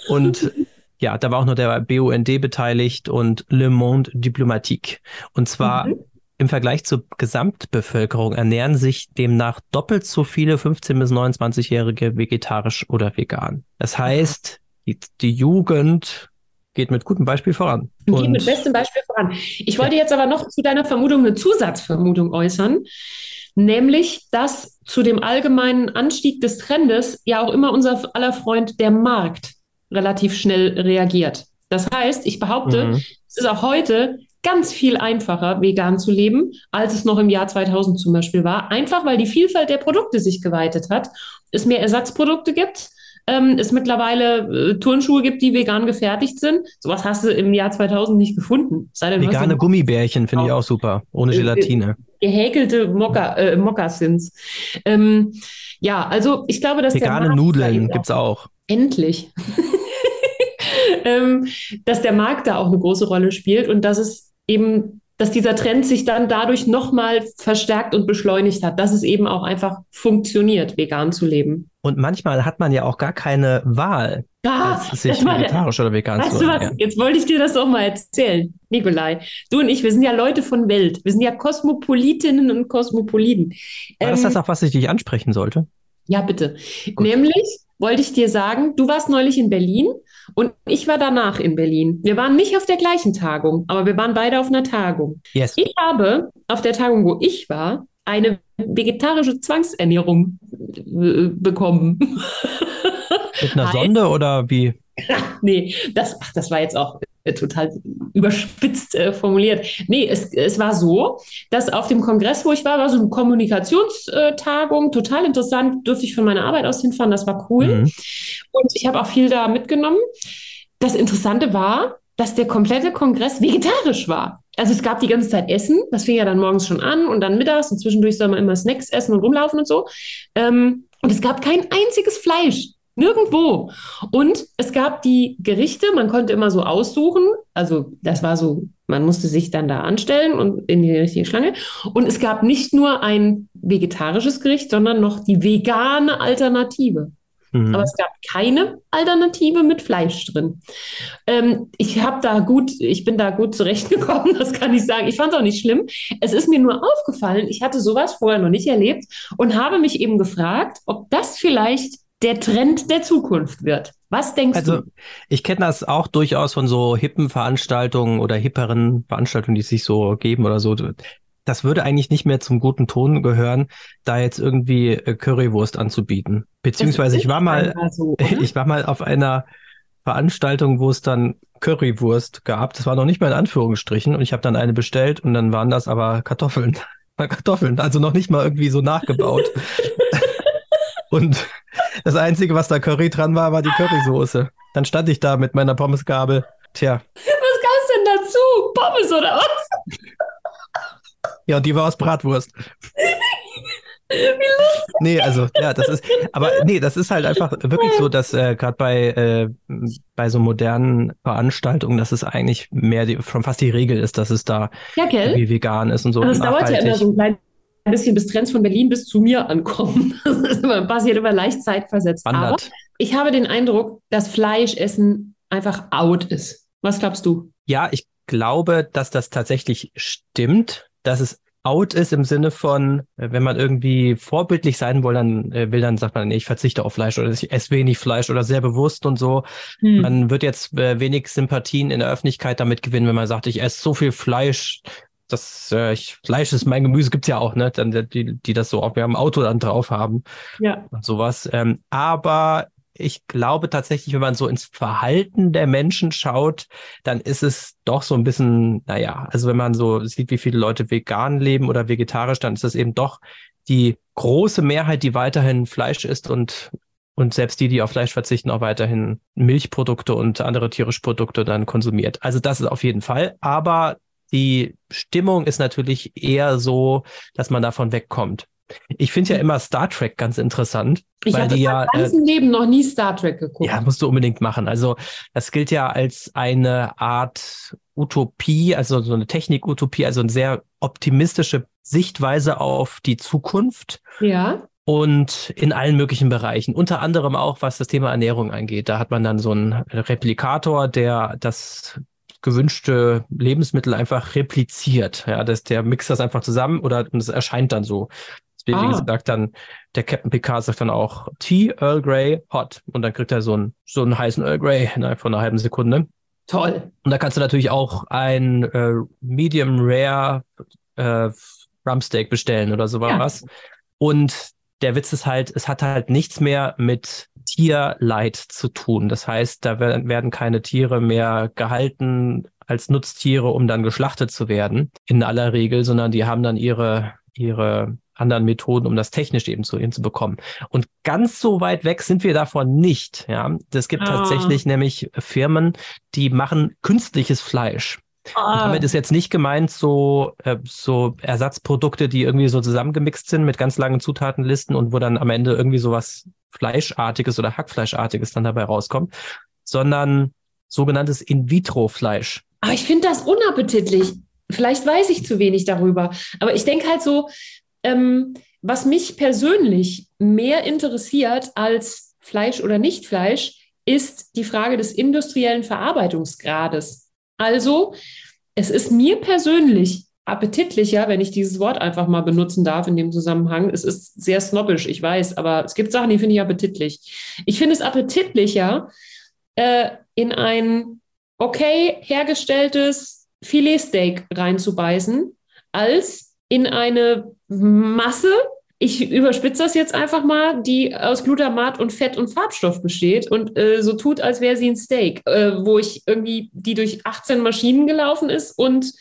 Und ja, da war auch noch der BUND beteiligt und Le Monde Diplomatique. Und zwar mhm. im Vergleich zur Gesamtbevölkerung ernähren sich demnach doppelt so viele 15- bis 29-Jährige vegetarisch oder vegan. Das heißt, die, die Jugend geht mit gutem Beispiel voran.
Und geht mit bestem Beispiel voran. Ich wollte ja. jetzt aber noch zu deiner Vermutung eine Zusatzvermutung äußern, nämlich, dass zu dem allgemeinen Anstieg des Trendes ja auch immer unser aller Freund der Markt relativ schnell reagiert. Das heißt, ich behaupte, mhm. es ist auch heute ganz viel einfacher, vegan zu leben, als es noch im Jahr 2000 zum Beispiel war. Einfach, weil die Vielfalt der Produkte sich geweitet hat, es mehr Ersatzprodukte gibt, ähm, es mittlerweile äh, Turnschuhe gibt, die vegan gefertigt sind. Sowas hast du im Jahr 2000 nicht gefunden.
Denn, Vegane Gummibärchen finde ich auch super, ohne äh, Gelatine.
Gehäkelte Mokka, äh, Mokassins. Ähm, ja, also ich glaube, dass
Vegane Nudeln gibt es auch.
Endlich. ähm, dass der Markt da auch eine große Rolle spielt und dass es eben, dass dieser Trend sich dann dadurch nochmal verstärkt und beschleunigt hat, dass es eben auch einfach funktioniert, vegan zu leben.
Und manchmal hat man ja auch gar keine Wahl,
ah, sich vegetarisch oder vegan weißt zu ernähren. Jetzt wollte ich dir das doch mal erzählen, Nikolai. Du und ich, wir sind ja Leute von Welt. Wir sind ja Kosmopolitinnen und Kosmopoliten.
War ähm, das das, auf was ich dich ansprechen sollte?
Ja, bitte. Gut. Nämlich wollte ich dir sagen, du warst neulich in Berlin und ich war danach in Berlin. Wir waren nicht auf der gleichen Tagung, aber wir waren beide auf einer Tagung. Yes. Ich habe auf der Tagung, wo ich war, eine vegetarische Zwangsernährung äh, bekommen.
Mit einer Sonde oder wie?
nee, das, ach, das war jetzt auch total überspitzt äh, formuliert. Nee, es, es war so, dass auf dem Kongress, wo ich war, war so eine Kommunikationstagung, total interessant, durfte ich von meiner Arbeit aus hinfahren, das war cool. Mhm. Und ich habe auch viel da mitgenommen. Das Interessante war, dass der komplette Kongress vegetarisch war. Also es gab die ganze Zeit Essen, das fing ja dann morgens schon an und dann mittags und zwischendurch soll man immer Snacks essen und rumlaufen und so. Ähm, und es gab kein einziges Fleisch. Nirgendwo. Und es gab die Gerichte, man konnte immer so aussuchen. Also das war so, man musste sich dann da anstellen und in die richtige Schlange. Und es gab nicht nur ein vegetarisches Gericht, sondern noch die vegane Alternative. Mhm. Aber es gab keine Alternative mit Fleisch drin. Ähm, ich habe da gut, ich bin da gut zurechtgekommen, das kann ich sagen. Ich fand es auch nicht schlimm. Es ist mir nur aufgefallen, ich hatte sowas vorher noch nicht erlebt und habe mich eben gefragt, ob das vielleicht der Trend der Zukunft wird. Was denkst
also,
du?
Also, ich kenne das auch durchaus von so hippen Veranstaltungen oder hipperen Veranstaltungen, die sich so geben oder so. Das würde eigentlich nicht mehr zum guten Ton gehören, da jetzt irgendwie äh, Currywurst anzubieten. Beziehungsweise ich war mal, so, ich war mal auf einer Veranstaltung, wo es dann Currywurst gab. Das war noch nicht mal in Anführungsstrichen und ich habe dann eine bestellt und dann waren das aber Kartoffeln. Kartoffeln, also noch nicht mal irgendwie so nachgebaut. und das Einzige, was da Curry dran war, war die Currysoße. Dann stand ich da mit meiner Pommesgabel. Tja.
Was gab's denn dazu? Pommes oder was?
Ja, die war aus Bratwurst. nee, also ja, das ist, aber nee, das ist halt einfach wirklich so, dass äh, gerade bei äh, bei so modernen Veranstaltungen, dass es eigentlich mehr die, schon fast die Regel ist, dass es da
ja,
irgendwie vegan ist und so.
Aber es dauert ja immer so ein klein bisschen bis Trends von Berlin bis zu mir ankommen. Das ist immer, passiert immer leicht zeitversetzt. Wandert. Aber ich habe den Eindruck, dass Fleischessen einfach out ist. Was glaubst du?
Ja, ich glaube, dass das tatsächlich stimmt, dass es out ist im Sinne von, äh, wenn man irgendwie vorbildlich sein will, dann äh, will, dann sagt man, nee, ich verzichte auf Fleisch oder ich esse wenig Fleisch oder sehr bewusst und so. Hm. Man wird jetzt äh, wenig Sympathien in der Öffentlichkeit damit gewinnen, wenn man sagt, ich esse so viel Fleisch. Das äh, ich, Fleisch ist mein Gemüse, gibt's ja auch, ne? Dann, die, die das so auch wir haben Auto dann drauf haben. Ja. Und sowas. Ähm, aber ich glaube tatsächlich, wenn man so ins Verhalten der Menschen schaut, dann ist es doch so ein bisschen, naja, also wenn man so sieht, wie viele Leute vegan leben oder vegetarisch, dann ist es eben doch die große Mehrheit, die weiterhin Fleisch isst und und selbst die, die auf Fleisch verzichten, auch weiterhin Milchprodukte und andere tierische Produkte dann konsumiert. Also das ist auf jeden Fall. Aber die Stimmung ist natürlich eher so, dass man davon wegkommt. Ich finde ja immer Star Trek ganz interessant.
Ich habe ja, im ganzen äh, Leben noch nie Star Trek geguckt.
Ja, musst du unbedingt machen. Also das gilt ja als eine Art Utopie, also so eine Technik-Utopie, also eine sehr optimistische Sichtweise auf die Zukunft.
Ja.
Und in allen möglichen Bereichen, unter anderem auch was das Thema Ernährung angeht. Da hat man dann so einen Replikator, der das gewünschte Lebensmittel einfach repliziert. Ja, dass der mixt das einfach zusammen oder es erscheint dann so. Deswegen ah. sagt dann, der Captain Picard sagt dann auch Tea, Earl Grey, Hot. Und dann kriegt er so einen, so einen heißen Earl Grey innerhalb von einer halben Sekunde.
Toll.
Und da kannst du natürlich auch ein äh, Medium Rare äh, Rumpsteak bestellen oder sowas. Ja. Und der Witz ist halt, es hat halt nichts mehr mit Tierleid zu tun. Das heißt, da werden keine Tiere mehr gehalten als Nutztiere, um dann geschlachtet zu werden, in aller Regel, sondern die haben dann ihre, ihre anderen Methoden, um das technisch eben zu hinzubekommen. Und ganz so weit weg sind wir davon nicht. Ja, es gibt ah. tatsächlich nämlich Firmen, die machen künstliches Fleisch. Ah. damit ist jetzt nicht gemeint so, äh, so Ersatzprodukte, die irgendwie so zusammengemixt sind mit ganz langen Zutatenlisten und wo dann am Ende irgendwie sowas Fleischartiges oder Hackfleischartiges dann dabei rauskommt, sondern sogenanntes In-vitro-Fleisch.
Aber ich finde das unappetitlich. Vielleicht weiß ich zu wenig darüber. Aber ich denke halt so, ähm, was mich persönlich mehr interessiert als Fleisch oder nicht Fleisch, ist die Frage des industriellen Verarbeitungsgrades. Also, es ist mir persönlich appetitlicher, wenn ich dieses Wort einfach mal benutzen darf in dem Zusammenhang. Es ist sehr snobbisch, ich weiß, aber es gibt Sachen, die finde ich appetitlich. Ich finde es appetitlicher, äh, in ein okay hergestelltes Filetsteak reinzubeißen, als in eine Masse, ich überspitze das jetzt einfach mal, die aus Glutamat und Fett und Farbstoff besteht und äh, so tut, als wäre sie ein Steak, äh, wo ich irgendwie, die durch 18 Maschinen gelaufen ist und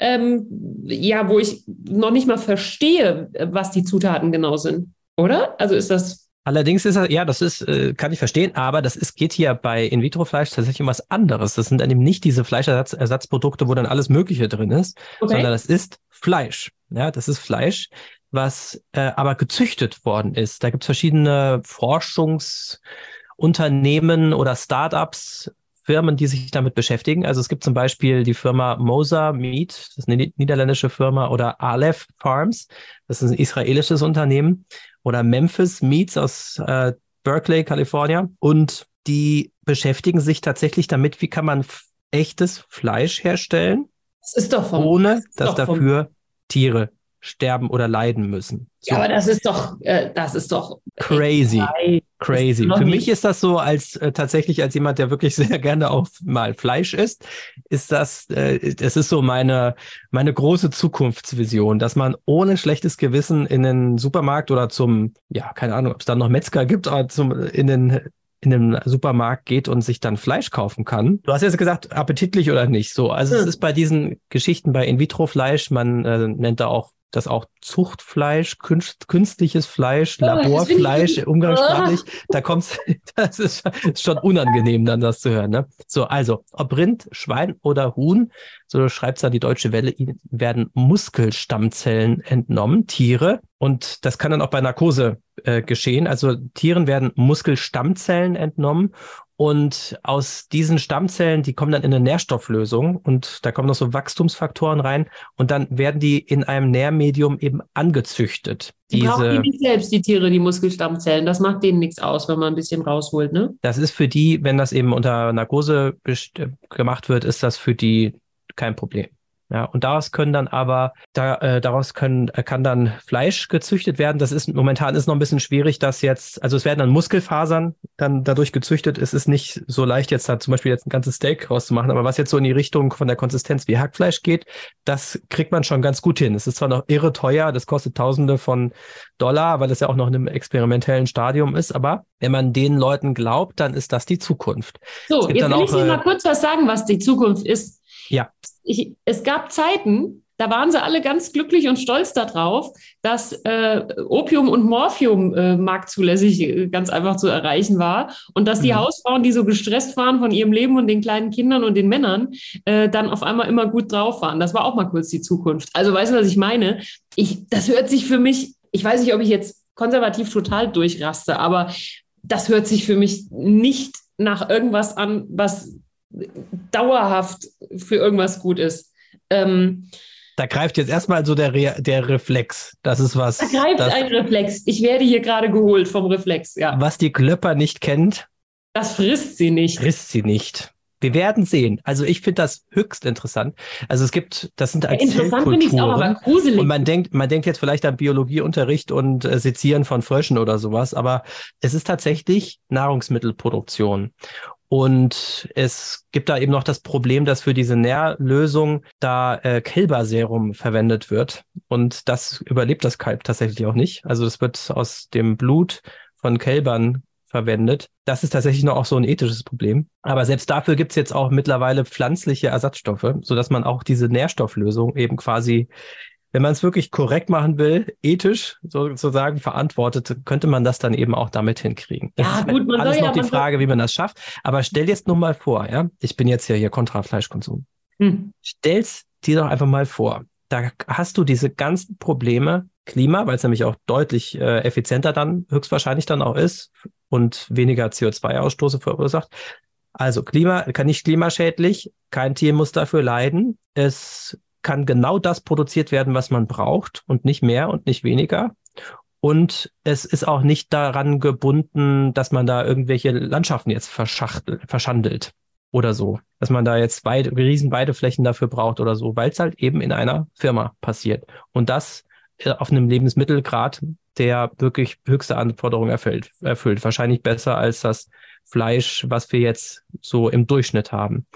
ähm, ja, wo ich noch nicht mal verstehe, was die Zutaten genau sind. Oder? Also ist das
Allerdings ist das, ja, das ist, äh, kann ich verstehen, aber das ist, geht hier bei In-vitro-Fleisch tatsächlich um was anderes. Das sind dann eben nicht diese Fleischersatzprodukte, wo dann alles Mögliche drin ist, okay. sondern das ist Fleisch. Ja, das ist Fleisch, was äh, aber gezüchtet worden ist. Da gibt es verschiedene Forschungsunternehmen oder Startups, Firmen, die sich damit beschäftigen. Also es gibt zum Beispiel die Firma Moser Meat, das ist eine niederländische Firma, oder Aleph Farms, das ist ein israelisches Unternehmen, oder Memphis Meats aus äh, Berkeley, Kalifornien. Und die beschäftigen sich tatsächlich damit, wie kann man echtes Fleisch herstellen,
das ist doch vom,
ohne das dass dafür Tiere sterben oder leiden müssen.
So. Ja, aber das ist doch, äh, das ist doch
crazy, crazy. Für mich ist das so als äh, tatsächlich als jemand, der wirklich sehr gerne auch mal Fleisch isst, ist das, äh, das ist so meine meine große Zukunftsvision, dass man ohne schlechtes Gewissen in den Supermarkt oder zum, ja, keine Ahnung, ob es da noch Metzger gibt, aber zum in den in den Supermarkt geht und sich dann Fleisch kaufen kann. Du hast jetzt gesagt, appetitlich oder nicht. So, also hm. es ist bei diesen Geschichten bei In-vitro-Fleisch, man äh, nennt da auch dass auch Zuchtfleisch, künstliches Fleisch, oh, Laborfleisch, umgangssprachlich, oh. da kommt's, das ist schon unangenehm, dann das zu hören. Ne? So, also, ob Rind, Schwein oder Huhn, so schreibt es dann die Deutsche Welle, werden Muskelstammzellen entnommen, Tiere. Und das kann dann auch bei Narkose äh, geschehen. Also Tieren werden Muskelstammzellen entnommen und aus diesen Stammzellen, die kommen dann in eine Nährstofflösung und da kommen noch so Wachstumsfaktoren rein und dann werden die in einem Nährmedium eben angezüchtet.
Die Diese, brauchen die nicht selbst, die Tiere, die Muskelstammzellen. Das macht denen nichts aus, wenn man ein bisschen rausholt, ne?
Das ist für die, wenn das eben unter Narkose gemacht wird, ist das für die kein Problem. Ja, und daraus können dann aber, da, äh, daraus können, äh, kann dann Fleisch gezüchtet werden. Das ist momentan ist noch ein bisschen schwierig, dass jetzt, also es werden dann Muskelfasern dann dadurch gezüchtet. Es ist nicht so leicht, jetzt da zum Beispiel jetzt ein ganzes Steak rauszumachen, aber was jetzt so in die Richtung von der Konsistenz wie Hackfleisch geht, das kriegt man schon ganz gut hin. Es ist zwar noch irre teuer, das kostet Tausende von Dollar, weil das ja auch noch in einem experimentellen Stadium ist, aber wenn man den Leuten glaubt, dann ist das die Zukunft.
So, jetzt will auch, ich dir mal kurz was sagen, was die Zukunft ist.
Ja.
Ich, es gab Zeiten, da waren sie alle ganz glücklich und stolz darauf, dass äh, Opium und Morphium äh, marktzulässig äh, ganz einfach zu erreichen war und dass die mhm. Hausfrauen, die so gestresst waren von ihrem Leben und den kleinen Kindern und den Männern, äh, dann auf einmal immer gut drauf waren. Das war auch mal kurz die Zukunft. Also weißt du, was ich meine? Ich, das hört sich für mich, ich weiß nicht, ob ich jetzt konservativ total durchraste, aber das hört sich für mich nicht nach irgendwas an, was dauerhaft für irgendwas gut ist. Ähm,
da greift jetzt erstmal so der, Re der Reflex. Das ist was.
Da greift das, ein Reflex. Ich werde hier gerade geholt vom Reflex, ja.
Was die Klöpper nicht kennt.
Das frisst sie nicht.
Frisst sie nicht. Wir werden sehen. Also ich finde das höchst interessant. Also es gibt, das sind als ja, Interessant finde ich auch, aber gruselig. Und man denkt, man denkt jetzt vielleicht an Biologieunterricht und äh, Sezieren von Fröschen oder sowas, aber es ist tatsächlich Nahrungsmittelproduktion. Und es gibt da eben noch das Problem, dass für diese Nährlösung da äh, Kälberserum verwendet wird. Und das überlebt das Kalb tatsächlich auch nicht. Also das wird aus dem Blut von Kälbern verwendet. Das ist tatsächlich noch auch so ein ethisches Problem. Aber selbst dafür gibt's jetzt auch mittlerweile pflanzliche Ersatzstoffe, sodass man auch diese Nährstofflösung eben quasi wenn man es wirklich korrekt machen will, ethisch sozusagen verantwortet, könnte man das dann eben auch damit hinkriegen. Das ja, ist gut, man alles soll noch ja, die Frage, wie man das schafft. Aber stell jetzt nur mal vor, ja, ich bin jetzt ja hier kontra Fleischkonsum. Hm. Stell's dir doch einfach mal vor. Da hast du diese ganzen Probleme, Klima, weil es nämlich auch deutlich äh, effizienter dann höchstwahrscheinlich dann auch ist und weniger CO2-Ausstoße verursacht. Also Klima kann nicht klimaschädlich, kein Tier muss dafür leiden. Es kann genau das produziert werden, was man braucht und nicht mehr und nicht weniger. Und es ist auch nicht daran gebunden, dass man da irgendwelche Landschaften jetzt verschandelt oder so. Dass man da jetzt Weide, riesen Weideflächen dafür braucht oder so, weil es halt eben in einer Firma passiert. Und das äh, auf einem Lebensmittelgrad, der wirklich höchste Anforderungen erfüllt, erfüllt. Wahrscheinlich besser als das Fleisch, was wir jetzt so im Durchschnitt haben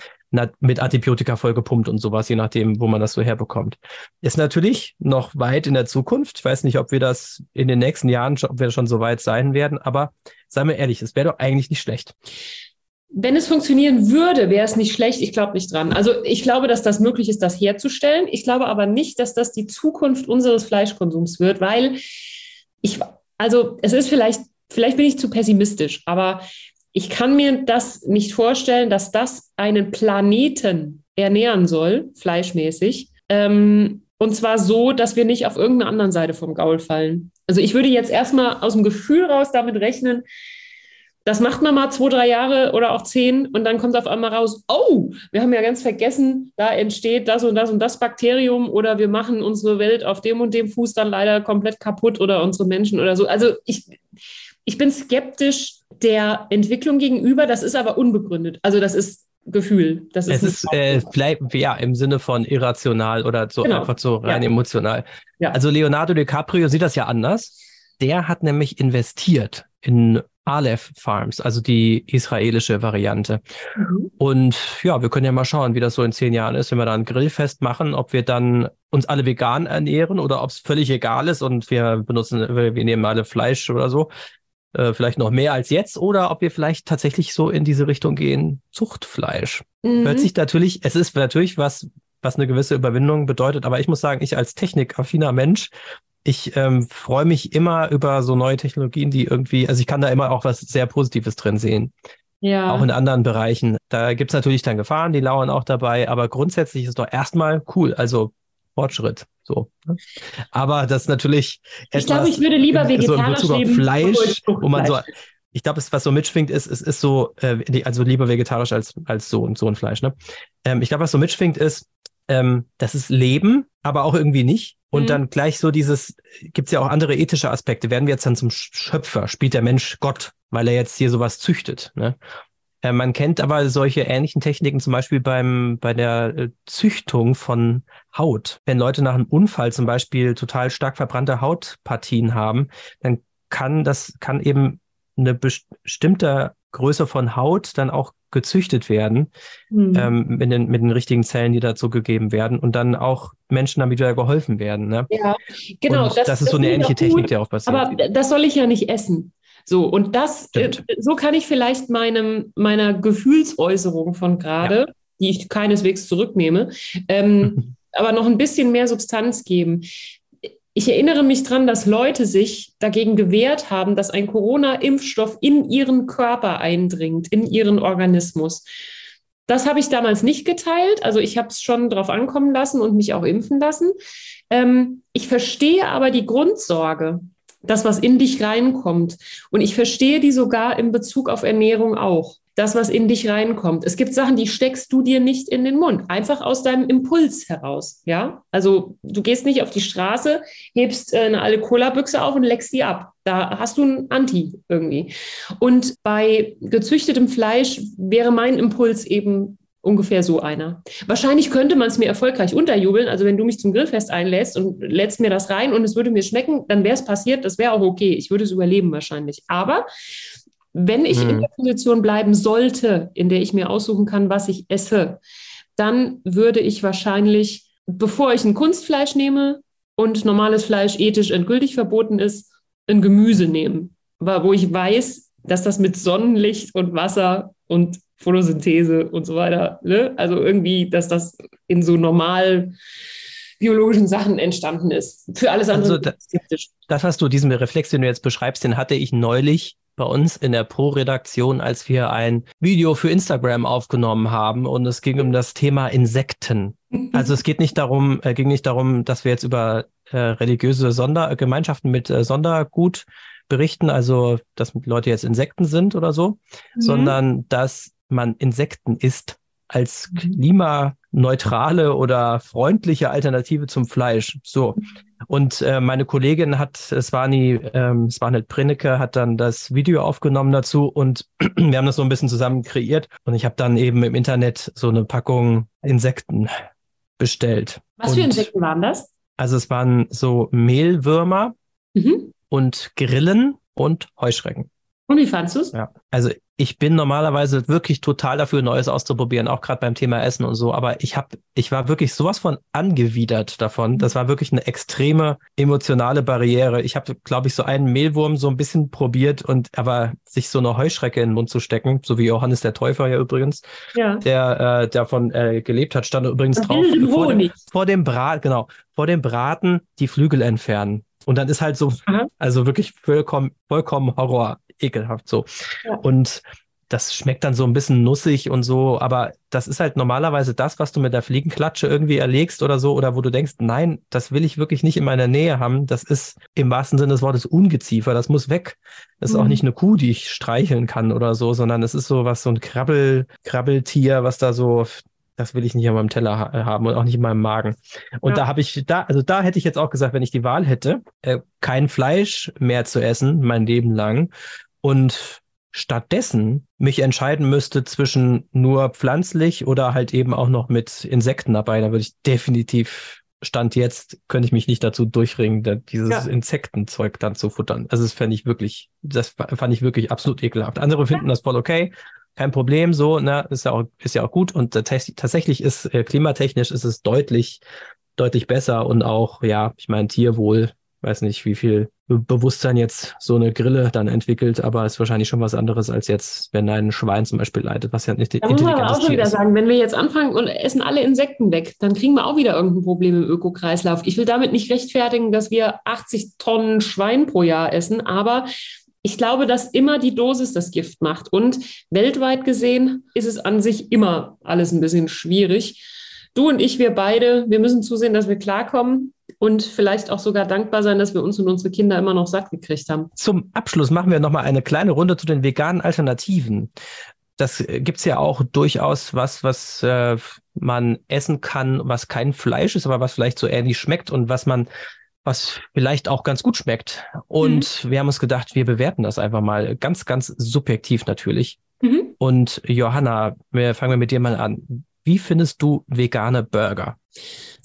mit Antibiotika vollgepumpt und sowas, je nachdem, wo man das so herbekommt. Ist natürlich noch weit in der Zukunft. Ich weiß nicht, ob wir das in den nächsten Jahren, ob wir schon so weit sein werden, aber seien wir ehrlich, es wäre doch eigentlich nicht schlecht.
Wenn es funktionieren würde, wäre es nicht schlecht. Ich glaube nicht dran. Also ich glaube, dass das möglich ist, das herzustellen. Ich glaube aber nicht, dass das die Zukunft unseres Fleischkonsums wird, weil ich, also es ist vielleicht, vielleicht bin ich zu pessimistisch, aber ich kann mir das nicht vorstellen, dass das einen Planeten ernähren soll, fleischmäßig. Ähm, und zwar so, dass wir nicht auf irgendeiner anderen Seite vom Gaul fallen. Also ich würde jetzt erstmal aus dem Gefühl raus damit rechnen, das macht man mal zwei, drei Jahre oder auch zehn und dann kommt auf einmal raus, oh, wir haben ja ganz vergessen, da entsteht das und das und das Bakterium oder wir machen unsere Welt auf dem und dem Fuß dann leider komplett kaputt oder unsere Menschen oder so. Also ich, ich bin skeptisch der Entwicklung gegenüber, das ist aber unbegründet. Also das ist Gefühl. Das
ist es ist äh, vielleicht ja im Sinne von irrational oder so genau. einfach so rein ja. emotional. Ja. Also Leonardo DiCaprio sieht das ja anders. Der hat nämlich investiert in Aleph Farms, also die israelische Variante. Mhm. Und ja, wir können ja mal schauen, wie das so in zehn Jahren ist, wenn wir da ein Grillfest machen, ob wir dann uns alle vegan ernähren oder ob es völlig egal ist und wir benutzen, wir nehmen alle Fleisch oder so. Äh, vielleicht noch mehr als jetzt oder ob wir vielleicht tatsächlich so in diese Richtung gehen, Zuchtfleisch. Mhm. Hört sich natürlich, es ist natürlich was was eine gewisse Überwindung bedeutet. Aber ich muss sagen, ich als technikaffiner Mensch, ich ähm, freue mich immer über so neue Technologien, die irgendwie, also ich kann da immer auch was sehr Positives drin sehen. Ja. Auch in anderen Bereichen. Da gibt's natürlich dann Gefahren, die lauern auch dabei, aber grundsätzlich ist doch erstmal cool. Also Fortschritt. So. Ne? Aber das natürlich.
Ich glaube, ich würde lieber vegetarisch so leben.
Fleisch, wo man so. Ich glaube, was so mitschwingt, ist, es ist so, äh, also lieber vegetarisch als, als so und so ein Fleisch. Ne? Ähm, ich glaube, was so mitschwingt, ist, ähm, das ist Leben, aber auch irgendwie nicht. Und mhm. dann gleich so dieses, gibt es ja auch andere ethische Aspekte. Werden wir jetzt dann zum Schöpfer? Spielt der Mensch Gott, weil er jetzt hier sowas züchtet? Ne? Äh, man kennt aber solche ähnlichen Techniken zum Beispiel beim, bei der äh, Züchtung von Haut. Wenn Leute nach einem Unfall zum Beispiel total stark verbrannte Hautpartien haben, dann kann das, kann eben eine bestimmte Größe von Haut dann auch gezüchtet werden mhm. ähm, mit, den, mit den richtigen Zellen, die dazu gegeben werden und dann auch Menschen damit wieder geholfen werden. Ne?
Ja, genau.
Das, das, ist so eine ähnliche Technik, die auch passiert.
Aber das soll ich ja nicht essen. So, und das, äh, so kann ich vielleicht meinem, meiner Gefühlsäußerung von gerade, ja. die ich keineswegs zurücknehme, ähm, aber noch ein bisschen mehr Substanz geben. Ich erinnere mich daran, dass Leute sich dagegen gewehrt haben, dass ein Corona-Impfstoff in ihren Körper eindringt, in ihren Organismus. Das habe ich damals nicht geteilt. Also ich habe es schon drauf ankommen lassen und mich auch impfen lassen. Ähm, ich verstehe aber die Grundsorge das, was in dich reinkommt. Und ich verstehe die sogar in Bezug auf Ernährung auch. Das, was in dich reinkommt. Es gibt Sachen, die steckst du dir nicht in den Mund, einfach aus deinem Impuls heraus. Ja, also du gehst nicht auf die Straße, hebst äh, eine alte Cola-Büchse auf und leckst die ab. Da hast du ein Anti irgendwie. Und bei gezüchtetem Fleisch wäre mein Impuls eben ungefähr so einer. Wahrscheinlich könnte man es mir erfolgreich unterjubeln. Also wenn du mich zum Grillfest einlädst und lädst mir das rein und es würde mir schmecken, dann wäre es passiert. Das wäre auch okay. Ich würde es überleben wahrscheinlich. Aber wenn ich hm. in der Position bleiben sollte, in der ich mir aussuchen kann, was ich esse, dann würde ich wahrscheinlich, bevor ich ein Kunstfleisch nehme und normales Fleisch ethisch endgültig verboten ist, ein Gemüse nehmen. Wo ich weiß, dass das mit Sonnenlicht und Wasser und Photosynthese und so weiter. Ne? Also irgendwie, dass das in so normal biologischen Sachen entstanden ist. Für alles andere
also skeptisch. Das hast du, diesen Reflex, den du jetzt beschreibst, den hatte ich neulich bei uns in der Pro-Redaktion, als wir ein Video für Instagram aufgenommen haben und es ging um das Thema Insekten. Also es geht nicht darum, äh, ging nicht darum, dass wir jetzt über äh, religiöse Sondergemeinschaften mit äh, Sondergut berichten, also dass Leute jetzt Insekten sind oder so, mhm. sondern dass man Insekten isst als mhm. klimaneutrale oder freundliche Alternative zum Fleisch. So. Und äh, meine Kollegin hat, Svani, ähm, Svanet Prinneke, hat dann das Video aufgenommen dazu und wir haben das so ein bisschen zusammen kreiert. Und ich habe dann eben im Internet so eine Packung Insekten bestellt.
Was
und,
für Insekten waren das?
Also es waren so Mehlwürmer mhm. Und Grillen und Heuschrecken.
Und wie fandest du es?
Ja, also ich bin normalerweise wirklich total dafür, Neues auszuprobieren, auch gerade beim Thema Essen und so. Aber ich habe, ich war wirklich sowas von angewidert davon. Das war wirklich eine extreme emotionale Barriere. Ich habe, glaube ich, so einen Mehlwurm so ein bisschen probiert und aber sich so eine Heuschrecke in den Mund zu stecken, so wie Johannes der Täufer ja übrigens, ja. der äh, davon äh, gelebt hat, stand übrigens drauf vor dem, vor dem Brat, genau, vor dem Braten die Flügel entfernen. Und dann ist halt so, Aha. also wirklich vollkommen, vollkommen Horror ekelhaft so. Ja. Und das schmeckt dann so ein bisschen nussig und so, aber das ist halt normalerweise das, was du mit der Fliegenklatsche irgendwie erlegst oder so, oder wo du denkst, nein, das will ich wirklich nicht in meiner Nähe haben. Das ist im wahrsten Sinne des Wortes Ungeziefer, das muss weg. Das ist mhm. auch nicht eine Kuh, die ich streicheln kann oder so, sondern es ist so was, so ein Krabbel, Krabbeltier, was da so das will ich nicht auf meinem Teller ha haben und auch nicht in meinem Magen. Und ja. da habe ich, da, also da hätte ich jetzt auch gesagt, wenn ich die Wahl hätte, äh, kein Fleisch mehr zu essen, mein Leben lang, und stattdessen mich entscheiden müsste zwischen nur pflanzlich oder halt eben auch noch mit Insekten dabei, dann würde ich definitiv Stand jetzt könnte ich mich nicht dazu durchringen, dieses ja. Insektenzeug dann zu futtern. Also das fände ich wirklich, das fand ich wirklich absolut ekelhaft. Andere finden das voll okay, kein Problem, so, ne, ist ja auch, ist ja auch gut. Und tatsächlich ist äh, klimatechnisch ist es deutlich, deutlich besser und auch, ja, ich meine, Tierwohl, weiß nicht, wie viel Bewusstsein jetzt so eine Grille dann entwickelt, aber ist wahrscheinlich schon was anderes als jetzt, wenn ein Schwein zum Beispiel leidet, was ja nicht
da muss man aber auch schon wieder ist. sagen, wenn wir jetzt anfangen und essen alle Insekten weg, dann kriegen wir auch wieder irgendein Problem im Ökokreislauf. Ich will damit nicht rechtfertigen, dass wir 80 Tonnen Schwein pro Jahr essen, aber ich glaube, dass immer die Dosis das Gift macht. Und weltweit gesehen ist es an sich immer alles ein bisschen schwierig. Du und ich, wir beide, wir müssen zusehen, dass wir klarkommen und vielleicht auch sogar dankbar sein, dass wir uns und unsere Kinder immer noch satt gekriegt haben.
Zum Abschluss machen wir nochmal eine kleine Runde zu den veganen Alternativen. Das gibt es ja auch durchaus was, was äh, man essen kann, was kein Fleisch ist, aber was vielleicht so ähnlich schmeckt und was man was vielleicht auch ganz gut schmeckt. Und mhm. wir haben uns gedacht, wir bewerten das einfach mal ganz, ganz subjektiv natürlich. Mhm. Und Johanna, wir fangen wir mit dir mal an. Wie findest du vegane Burger?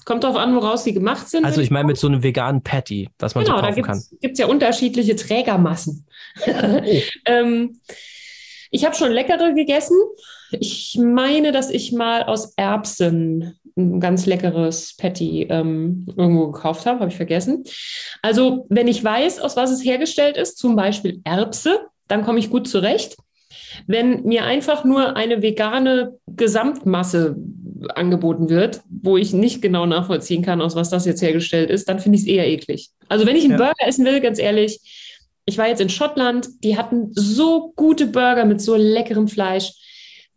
Kommt darauf an, woraus sie gemacht sind.
Also ich meine mit so einem veganen Patty, was man genau, so kaufen
da
kann.
Genau, da gibt es ja unterschiedliche Trägermassen. Oh. ähm, ich habe schon leckere gegessen. Ich meine, dass ich mal aus Erbsen ein ganz leckeres Patty ähm, irgendwo gekauft habe, habe ich vergessen. Also wenn ich weiß, aus was es hergestellt ist, zum Beispiel Erbse, dann komme ich gut zurecht. Wenn mir einfach nur eine vegane Gesamtmasse angeboten wird, wo ich nicht genau nachvollziehen kann, aus was das jetzt hergestellt ist, dann finde ich es eher eklig. Also wenn ich einen ja. Burger essen will, ganz ehrlich, ich war jetzt in Schottland, die hatten so gute Burger mit so leckerem Fleisch.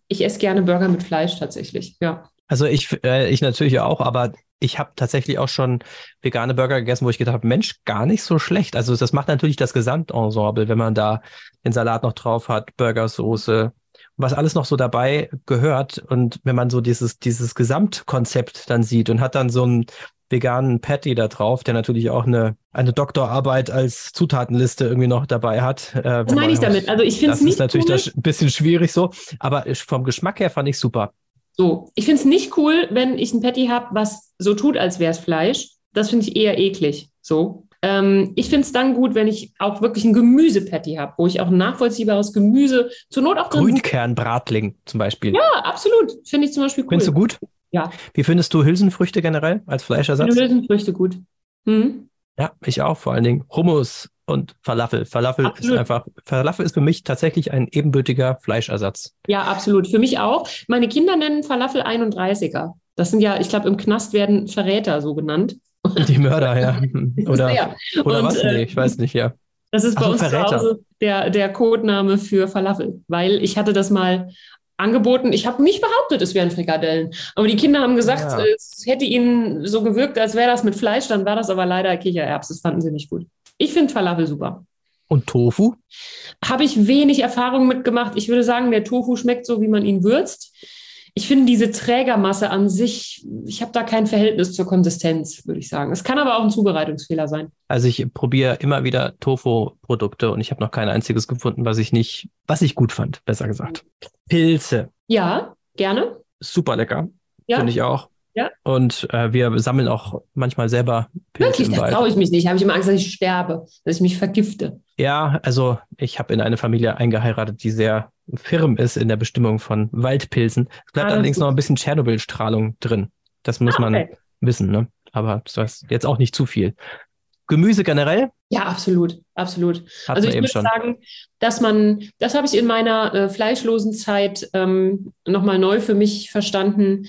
Ich esse gerne Burger mit Fleisch tatsächlich, ja.
Also ich, äh, ich natürlich auch, aber ich habe tatsächlich auch schon vegane Burger gegessen, wo ich gedacht habe, Mensch, gar nicht so schlecht. Also das macht natürlich das Gesamtensemble, wenn man da den Salat noch drauf hat, Burgersoße, was alles noch so dabei gehört. Und wenn man so dieses, dieses Gesamtkonzept dann sieht und hat dann so einen veganen Patty da drauf, der natürlich auch eine, eine Doktorarbeit als Zutatenliste irgendwie noch dabei hat.
Äh, was meine ich damit? Also ich finde es nicht.
Das ist natürlich ein bisschen schwierig so, aber vom Geschmack her fand ich super.
So, ich finde es nicht cool, wenn ich ein Patty habe, was so tut, als wäre es Fleisch. Das finde ich eher eklig. So. Ähm, ich finde es dann gut, wenn ich auch wirklich ein Gemüsepatty habe, wo ich auch nachvollziehbares Gemüse, zur Not auch
Grünkernbratling zum Beispiel.
Ja, absolut. Finde ich zum Beispiel cool.
Findest du gut?
Ja.
Wie findest du Hülsenfrüchte generell als Fleischersatz? Ich
finde Hülsenfrüchte gut.
Hm? Ja, ich auch. Vor allen Dingen Hummus und Falafel. Falafel absolut. ist einfach, Falafel ist für mich tatsächlich ein ebenbürtiger Fleischersatz.
Ja, absolut. Für mich auch. Meine Kinder nennen Falafel 31er. Das sind ja, ich glaube, im Knast werden Verräter so genannt.
Die Mörder, ja. Oder, ja. oder und, was? Nee, ich weiß nicht, ja.
Das ist bei Ach, uns Verräter. zu Hause der, der Codename für Falafel, weil ich hatte das mal angeboten. Ich habe nicht behauptet, es wären Frikadellen. Aber die Kinder haben gesagt, ja. es hätte ihnen so gewirkt, als wäre das mit Fleisch. Dann war das aber leider Kichererbs. Das fanden sie nicht gut. Ich finde Falafel super.
Und Tofu?
Habe ich wenig Erfahrung mitgemacht. Ich würde sagen, der Tofu schmeckt so, wie man ihn würzt. Ich finde diese Trägermasse an sich, ich habe da kein Verhältnis zur Konsistenz, würde ich sagen. Es kann aber auch ein Zubereitungsfehler sein.
Also ich probiere immer wieder Tofu-Produkte und ich habe noch kein einziges gefunden, was ich nicht, was ich gut fand, besser gesagt. Pilze.
Ja, gerne.
Super lecker. Ja. Finde ich auch. Ja. Und äh, wir sammeln auch manchmal selber
Pilze Wirklich, das traue ich mich nicht. Habe ich immer Angst, dass ich sterbe, dass ich mich vergifte.
Ja, also ich habe in eine Familie eingeheiratet, die sehr firm ist in der Bestimmung von Waldpilzen. Es bleibt ah, allerdings noch ein bisschen Tschernobyl-Strahlung drin. Das muss ah, okay. man wissen, ne? Aber das ist jetzt auch nicht zu viel. Gemüse generell?
Ja, absolut, absolut. Hatten also ich würde schon. sagen, dass man, das habe ich in meiner äh, fleischlosen Zeit ähm, nochmal neu für mich verstanden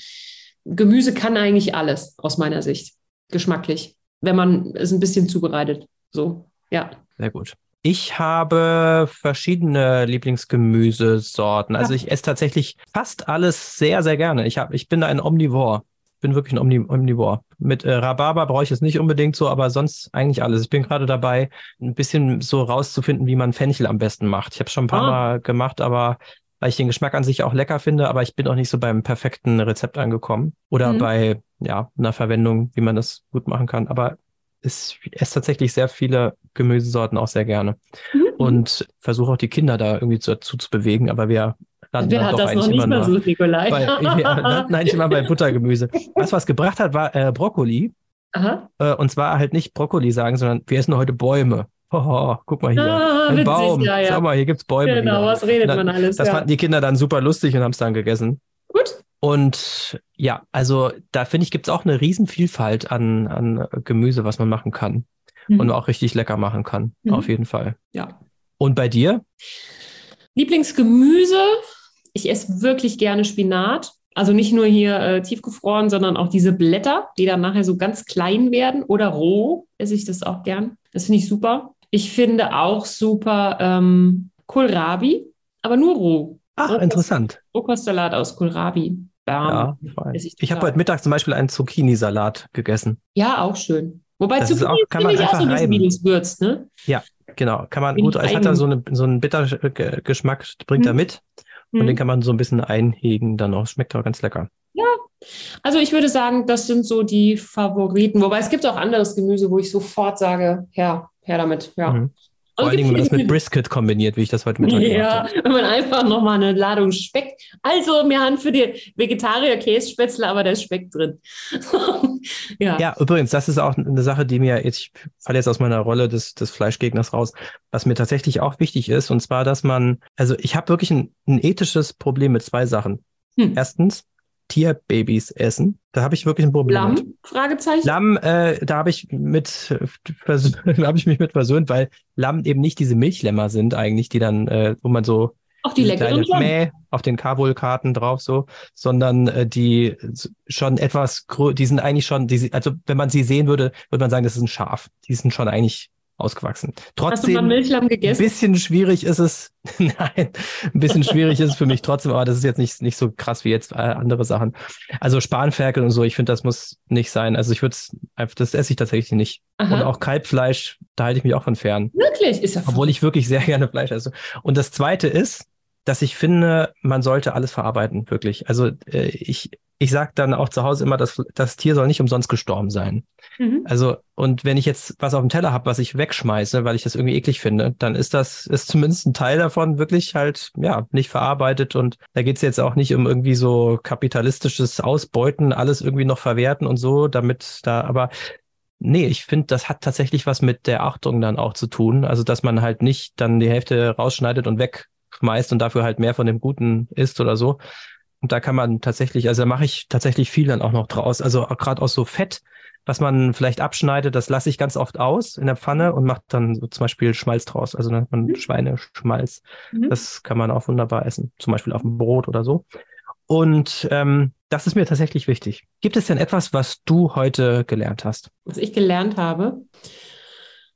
Gemüse kann eigentlich alles aus meiner Sicht, geschmacklich, wenn man es ein bisschen zubereitet. So, ja.
Sehr gut. Ich habe verschiedene Lieblingsgemüsesorten. Also ich esse tatsächlich fast alles sehr, sehr gerne. Ich, hab, ich bin ein Omnivore. Ich bin wirklich ein Omni Omnivore. Mit äh, Rhabarber brauche ich es nicht unbedingt so, aber sonst eigentlich alles. Ich bin gerade dabei, ein bisschen so rauszufinden, wie man Fenchel am besten macht. Ich habe es schon ein paar ah. Mal gemacht, aber weil ich den Geschmack an sich auch lecker finde, aber ich bin auch nicht so beim perfekten Rezept angekommen oder mhm. bei ja, einer Verwendung, wie man das gut machen kann. Aber ich esse tatsächlich sehr viele Gemüsesorten auch sehr gerne mhm. und versuche auch die Kinder da irgendwie dazu zu bewegen, aber wir
landen Wer hat doch das eigentlich noch nicht immer so, Nikolai?
Bei, ja, nein, nicht immer bei Buttergemüse. Was was gebracht hat, war äh, Brokkoli. Aha. Äh, und zwar halt nicht Brokkoli sagen, sondern wir essen heute Bäume. Oh, guck mal hier. Ah, ein witzig, Baum. Ja, ja. Schau mal, hier gibt es Bäume.
Genau, wieder. was redet dann, man alles?
Das ja. fanden die Kinder dann super lustig und haben es dann gegessen.
Gut.
Und ja, also da finde ich, gibt es auch eine Riesenvielfalt an, an Gemüse, was man machen kann. mhm. und auch richtig lecker machen kann. Mhm. Auf jeden Fall.
Ja.
Und bei dir?
Lieblingsgemüse. Ich esse wirklich gerne Spinat. Also nicht nur hier äh, tiefgefroren, sondern auch diese Blätter, die dann nachher so ganz klein werden oder roh esse ich das auch gern. Das finde ich super. Ich finde auch super ähm, Kohlrabi, aber nur roh.
Ach, Rohkost, interessant.
Rohkostsalat aus Kohlrabi.
Bam. Ja, ich, ich habe heute Mittag zum Beispiel einen Zucchini-Salat gegessen.
Ja, auch schön. Wobei
das Zucchini auch, kann man einfach auch so reiben. wie würzt, ne? Ja, genau. Kann man Bin gut. Es hat da so, eine, so einen Bittergeschmack, bringt hm. er mit. Und hm. den kann man so ein bisschen einhegen dann auch. Schmeckt auch ganz lecker.
Ja, also ich würde sagen, das sind so die Favoriten. Wobei es gibt auch anderes Gemüse, wo ich sofort sage, ja, her damit. Ja. Mhm.
Vor allen Dingen, wenn man das mit Brisket kombiniert, wie ich das heute Mittag
ja, gemacht habe. wenn man einfach nochmal eine Ladung Speck. Also, wir haben für die Vegetarier Kässpätzle, aber da ist Speck drin.
ja. ja, übrigens, das ist auch eine Sache, die mir, jetzt, ich falle jetzt aus meiner Rolle des, des Fleischgegners raus, was mir tatsächlich auch wichtig ist, und zwar, dass man, also ich habe wirklich ein, ein ethisches Problem mit zwei Sachen. Hm. Erstens, Tierbabys essen. Da habe ich wirklich ein Problem.
Lamm? Mit. Fragezeichen.
Lamm, äh, da habe ich mit, habe ich mich mit versöhnt, weil Lamm eben nicht diese Milchlämmer sind eigentlich, die dann, äh, wo man so
auch die leckeren
Mäh auf den Kabul-Karten drauf so, sondern äh, die schon etwas, die sind eigentlich schon, die, also wenn man sie sehen würde, würde man sagen, das ist ein Schaf. Die sind schon eigentlich ausgewachsen. Trotzdem, Hast du
mal Milchlamm gegessen?
Ein bisschen schwierig ist es. Nein, ein bisschen schwierig ist es für mich trotzdem, aber das ist jetzt nicht, nicht so krass wie jetzt äh, andere Sachen. Also Spanferkel und so, ich finde, das muss nicht sein. Also ich würde es, das esse ich tatsächlich nicht. Aha. Und auch Kalbfleisch, da halte ich mich auch von fern.
Wirklich? Ist ja
Obwohl ich wirklich sehr gerne Fleisch esse. Und das zweite ist, dass ich finde, man sollte alles verarbeiten, wirklich. Also äh, ich, ich sage dann auch zu Hause immer, dass das Tier soll nicht umsonst gestorben sein. Mhm. Also, und wenn ich jetzt was auf dem Teller habe, was ich wegschmeiße, weil ich das irgendwie eklig finde, dann ist das, ist zumindest ein Teil davon wirklich halt, ja, nicht verarbeitet. Und da geht es jetzt auch nicht um irgendwie so kapitalistisches Ausbeuten, alles irgendwie noch verwerten und so, damit da, aber Nee, ich finde, das hat tatsächlich was mit der Achtung dann auch zu tun. Also, dass man halt nicht dann die Hälfte rausschneidet und wegschmeißt und dafür halt mehr von dem Guten isst oder so, und da kann man tatsächlich, also da mache ich tatsächlich viel dann auch noch draus. Also gerade aus so Fett, was man vielleicht abschneidet, das lasse ich ganz oft aus in der Pfanne und mache dann so zum Beispiel Schmalz draus. Also nennt man mhm. Schweineschmalz. Mhm. Das kann man auch wunderbar essen, zum Beispiel auf dem Brot oder so. Und ähm, das ist mir tatsächlich wichtig. Gibt es denn etwas, was du heute gelernt hast?
Was ich gelernt habe?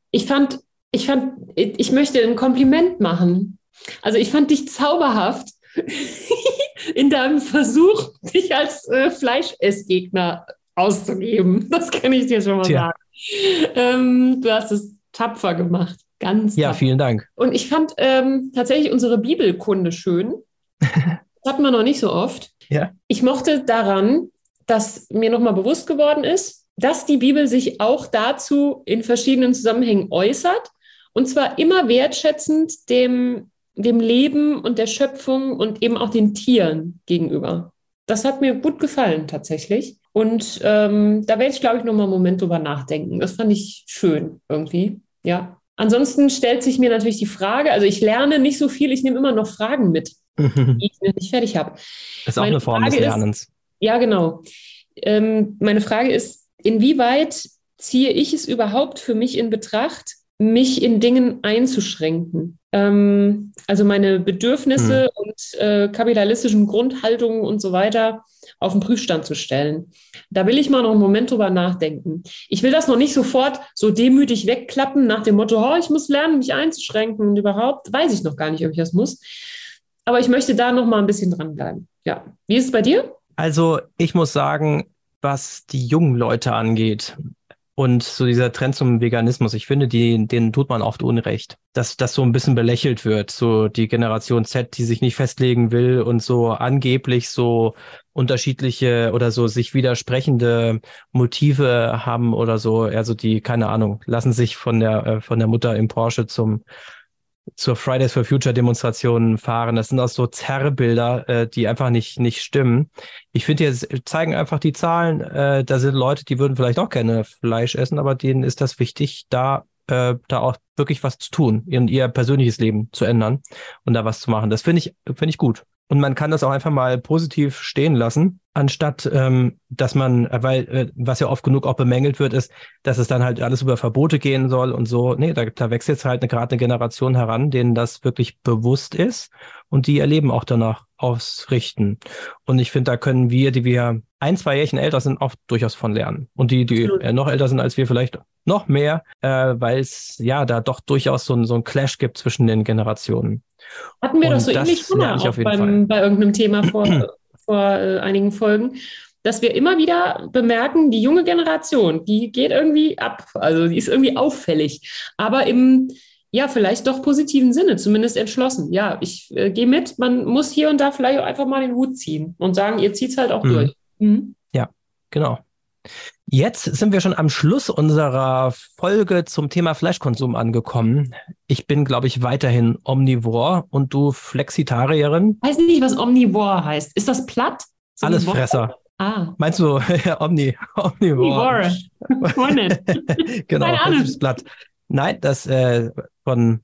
Ich fand, ich fand, ich möchte ein Kompliment machen. Also ich fand dich zauberhaft in deinem Versuch, dich als äh, Fleischessgegner auszugeben. Das kann ich dir schon mal Tja. sagen. Ähm, du hast es tapfer gemacht. Ganz
Ja, vielen Dank.
Und ich fand ähm, tatsächlich unsere Bibelkunde schön. Das hatten wir noch nicht so oft.
Ja.
Ich mochte daran, dass mir nochmal bewusst geworden ist, dass die Bibel sich auch dazu in verschiedenen Zusammenhängen äußert. Und zwar immer wertschätzend dem dem Leben und der Schöpfung und eben auch den Tieren gegenüber. Das hat mir gut gefallen tatsächlich. Und ähm, da werde ich, glaube ich, noch mal einen Moment drüber nachdenken. Das fand ich schön irgendwie. Ja. Ansonsten stellt sich mir natürlich die Frage, also ich lerne nicht so viel, ich nehme immer noch Fragen mit, die ich nicht fertig habe.
Ist auch meine eine Form Frage des Lernens.
Ist, ja, genau. Ähm, meine Frage ist, inwieweit ziehe ich es überhaupt für mich in Betracht, mich in Dingen einzuschränken? ähm, also meine Bedürfnisse mhm. und äh, kapitalistischen Grundhaltungen und so weiter auf den Prüfstand zu stellen. Da will ich mal noch einen Moment drüber nachdenken. Ich will das noch nicht sofort so demütig wegklappen nach dem Motto, oh, ich muss lernen, mich einzuschränken und überhaupt weiß ich noch gar nicht, ob ich das muss. Aber ich möchte da noch mal ein bisschen dranbleiben. Ja, wie ist es bei dir?
Also ich muss sagen, was die jungen Leute angeht, und so dieser Trend zum Veganismus, ich finde, die, den tut man oft Unrecht, dass das so ein bisschen belächelt wird. So die Generation Z, die sich nicht festlegen will und so angeblich so unterschiedliche oder so sich widersprechende Motive haben oder so. Also die, keine Ahnung, lassen sich von der, äh, von der Mutter im Porsche zum zur Fridays for Future Demonstrationen fahren. Das sind auch so Zerrbilder, äh, die einfach nicht, nicht stimmen. Ich finde, jetzt zeigen einfach die Zahlen, äh, da sind Leute, die würden vielleicht auch gerne Fleisch essen, aber denen ist das wichtig, da, äh, da auch wirklich was zu tun, in ihr persönliches Leben zu ändern und da was zu machen. Das finde ich, finde ich gut. Und man kann das auch einfach mal positiv stehen lassen, anstatt ähm, dass man, äh, weil äh, was ja oft genug auch bemängelt wird, ist, dass es dann halt alles über Verbote gehen soll und so. Nee, da, da wächst jetzt halt gerade eine Generation heran, denen das wirklich bewusst ist und die ihr Leben auch danach ausrichten. Und ich finde, da können wir, die wir ein, zwei Jährchen älter sind, auch durchaus von lernen. Und die, die äh, noch älter sind als wir, vielleicht noch mehr, äh, weil es ja da doch durchaus so ein, so ein Clash gibt zwischen den Generationen.
Hatten wir und doch so ähnlich schon mal auch beim, bei irgendeinem Thema vor, vor äh, einigen Folgen, dass wir immer wieder bemerken, die junge Generation, die geht irgendwie ab. Also die ist irgendwie auffällig. Aber im, ja, vielleicht doch positiven Sinne, zumindest entschlossen. Ja, ich äh, gehe mit. Man muss hier und da vielleicht auch einfach mal den Hut ziehen und sagen, ihr zieht es halt auch mhm. durch.
Mhm. Ja, genau. Jetzt sind wir schon am Schluss unserer Folge zum Thema Fleischkonsum angekommen. Ich bin, glaube ich, weiterhin Omnivore und du Flexitarierin.
Weiß nicht, was Omnivore heißt. Ist das platt?
So Allesfresser. Ah. Meinst du ja, Omni, Omnivore? Omnivore. genau, das ist platt. Nein, das äh, von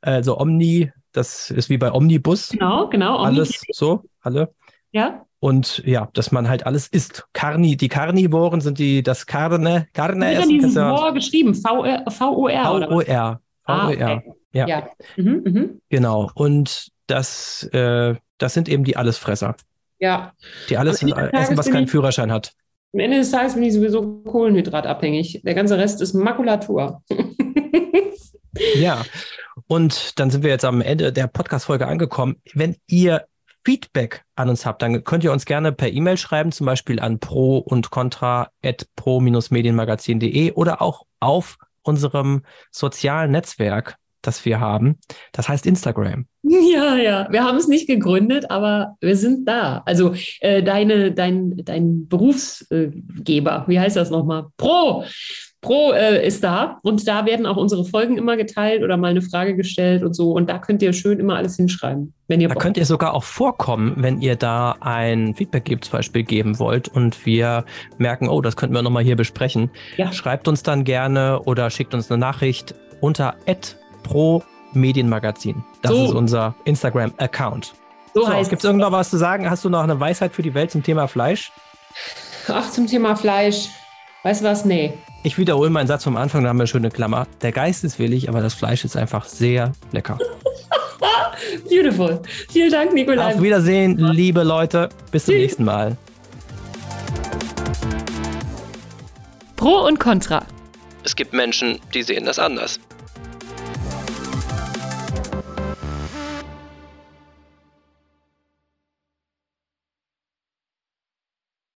also Omni, das ist wie bei Omnibus.
Genau, genau.
Omni Alles so, alle.
Ja.
Und ja, dass man halt alles isst. Carni, die Karnivoren sind die, das Carne, Carne essen.
Wie dieses Wort geschrieben? V-O-R?
V-O-R. Okay. Ja. ja. Mhm, mhm. Genau. Und das, äh, das sind eben die Allesfresser.
Ja.
Die alles essen, was keinen Führerschein hat.
Am Ende des Tages bin ich sowieso kohlenhydratabhängig. Der ganze Rest ist Makulatur.
ja. Und dann sind wir jetzt am Ende der Podcast-Folge angekommen. Wenn ihr Feedback an uns habt, dann könnt ihr uns gerne per E-Mail schreiben, zum Beispiel an pro und contra at pro-medienmagazin.de oder auch auf unserem sozialen Netzwerk, das wir haben. Das heißt Instagram.
Ja, ja. Wir haben es nicht gegründet, aber wir sind da. Also äh, deine, dein, dein Berufsgeber, wie heißt das nochmal? Pro Pro äh, ist da und da werden auch unsere Folgen immer geteilt oder mal eine Frage gestellt und so. Und da könnt ihr schön immer alles hinschreiben,
wenn ihr. Da könnt ihr sogar auch vorkommen, wenn ihr da ein Feedback gibt, zum Beispiel geben wollt und wir merken, oh, das könnten wir nochmal hier besprechen. Ja. Schreibt uns dann gerne oder schickt uns eine Nachricht unter pro Medienmagazin. Das so. ist unser Instagram-Account. So, so heißt Gibt es irgendwas was zu sagen? Hast du noch eine Weisheit für die Welt zum Thema Fleisch?
Ach, zum Thema Fleisch. Weißt du was? Nee.
Ich wiederhole meinen Satz vom Anfang, da haben wir eine schöne Klammer. Der Geist ist willig, aber das Fleisch ist einfach sehr lecker.
Beautiful. Vielen Dank, Nikolai.
Auf Wiedersehen, liebe Leute. Bis zum nächsten Mal.
Pro und Contra.
Es gibt Menschen, die sehen das anders.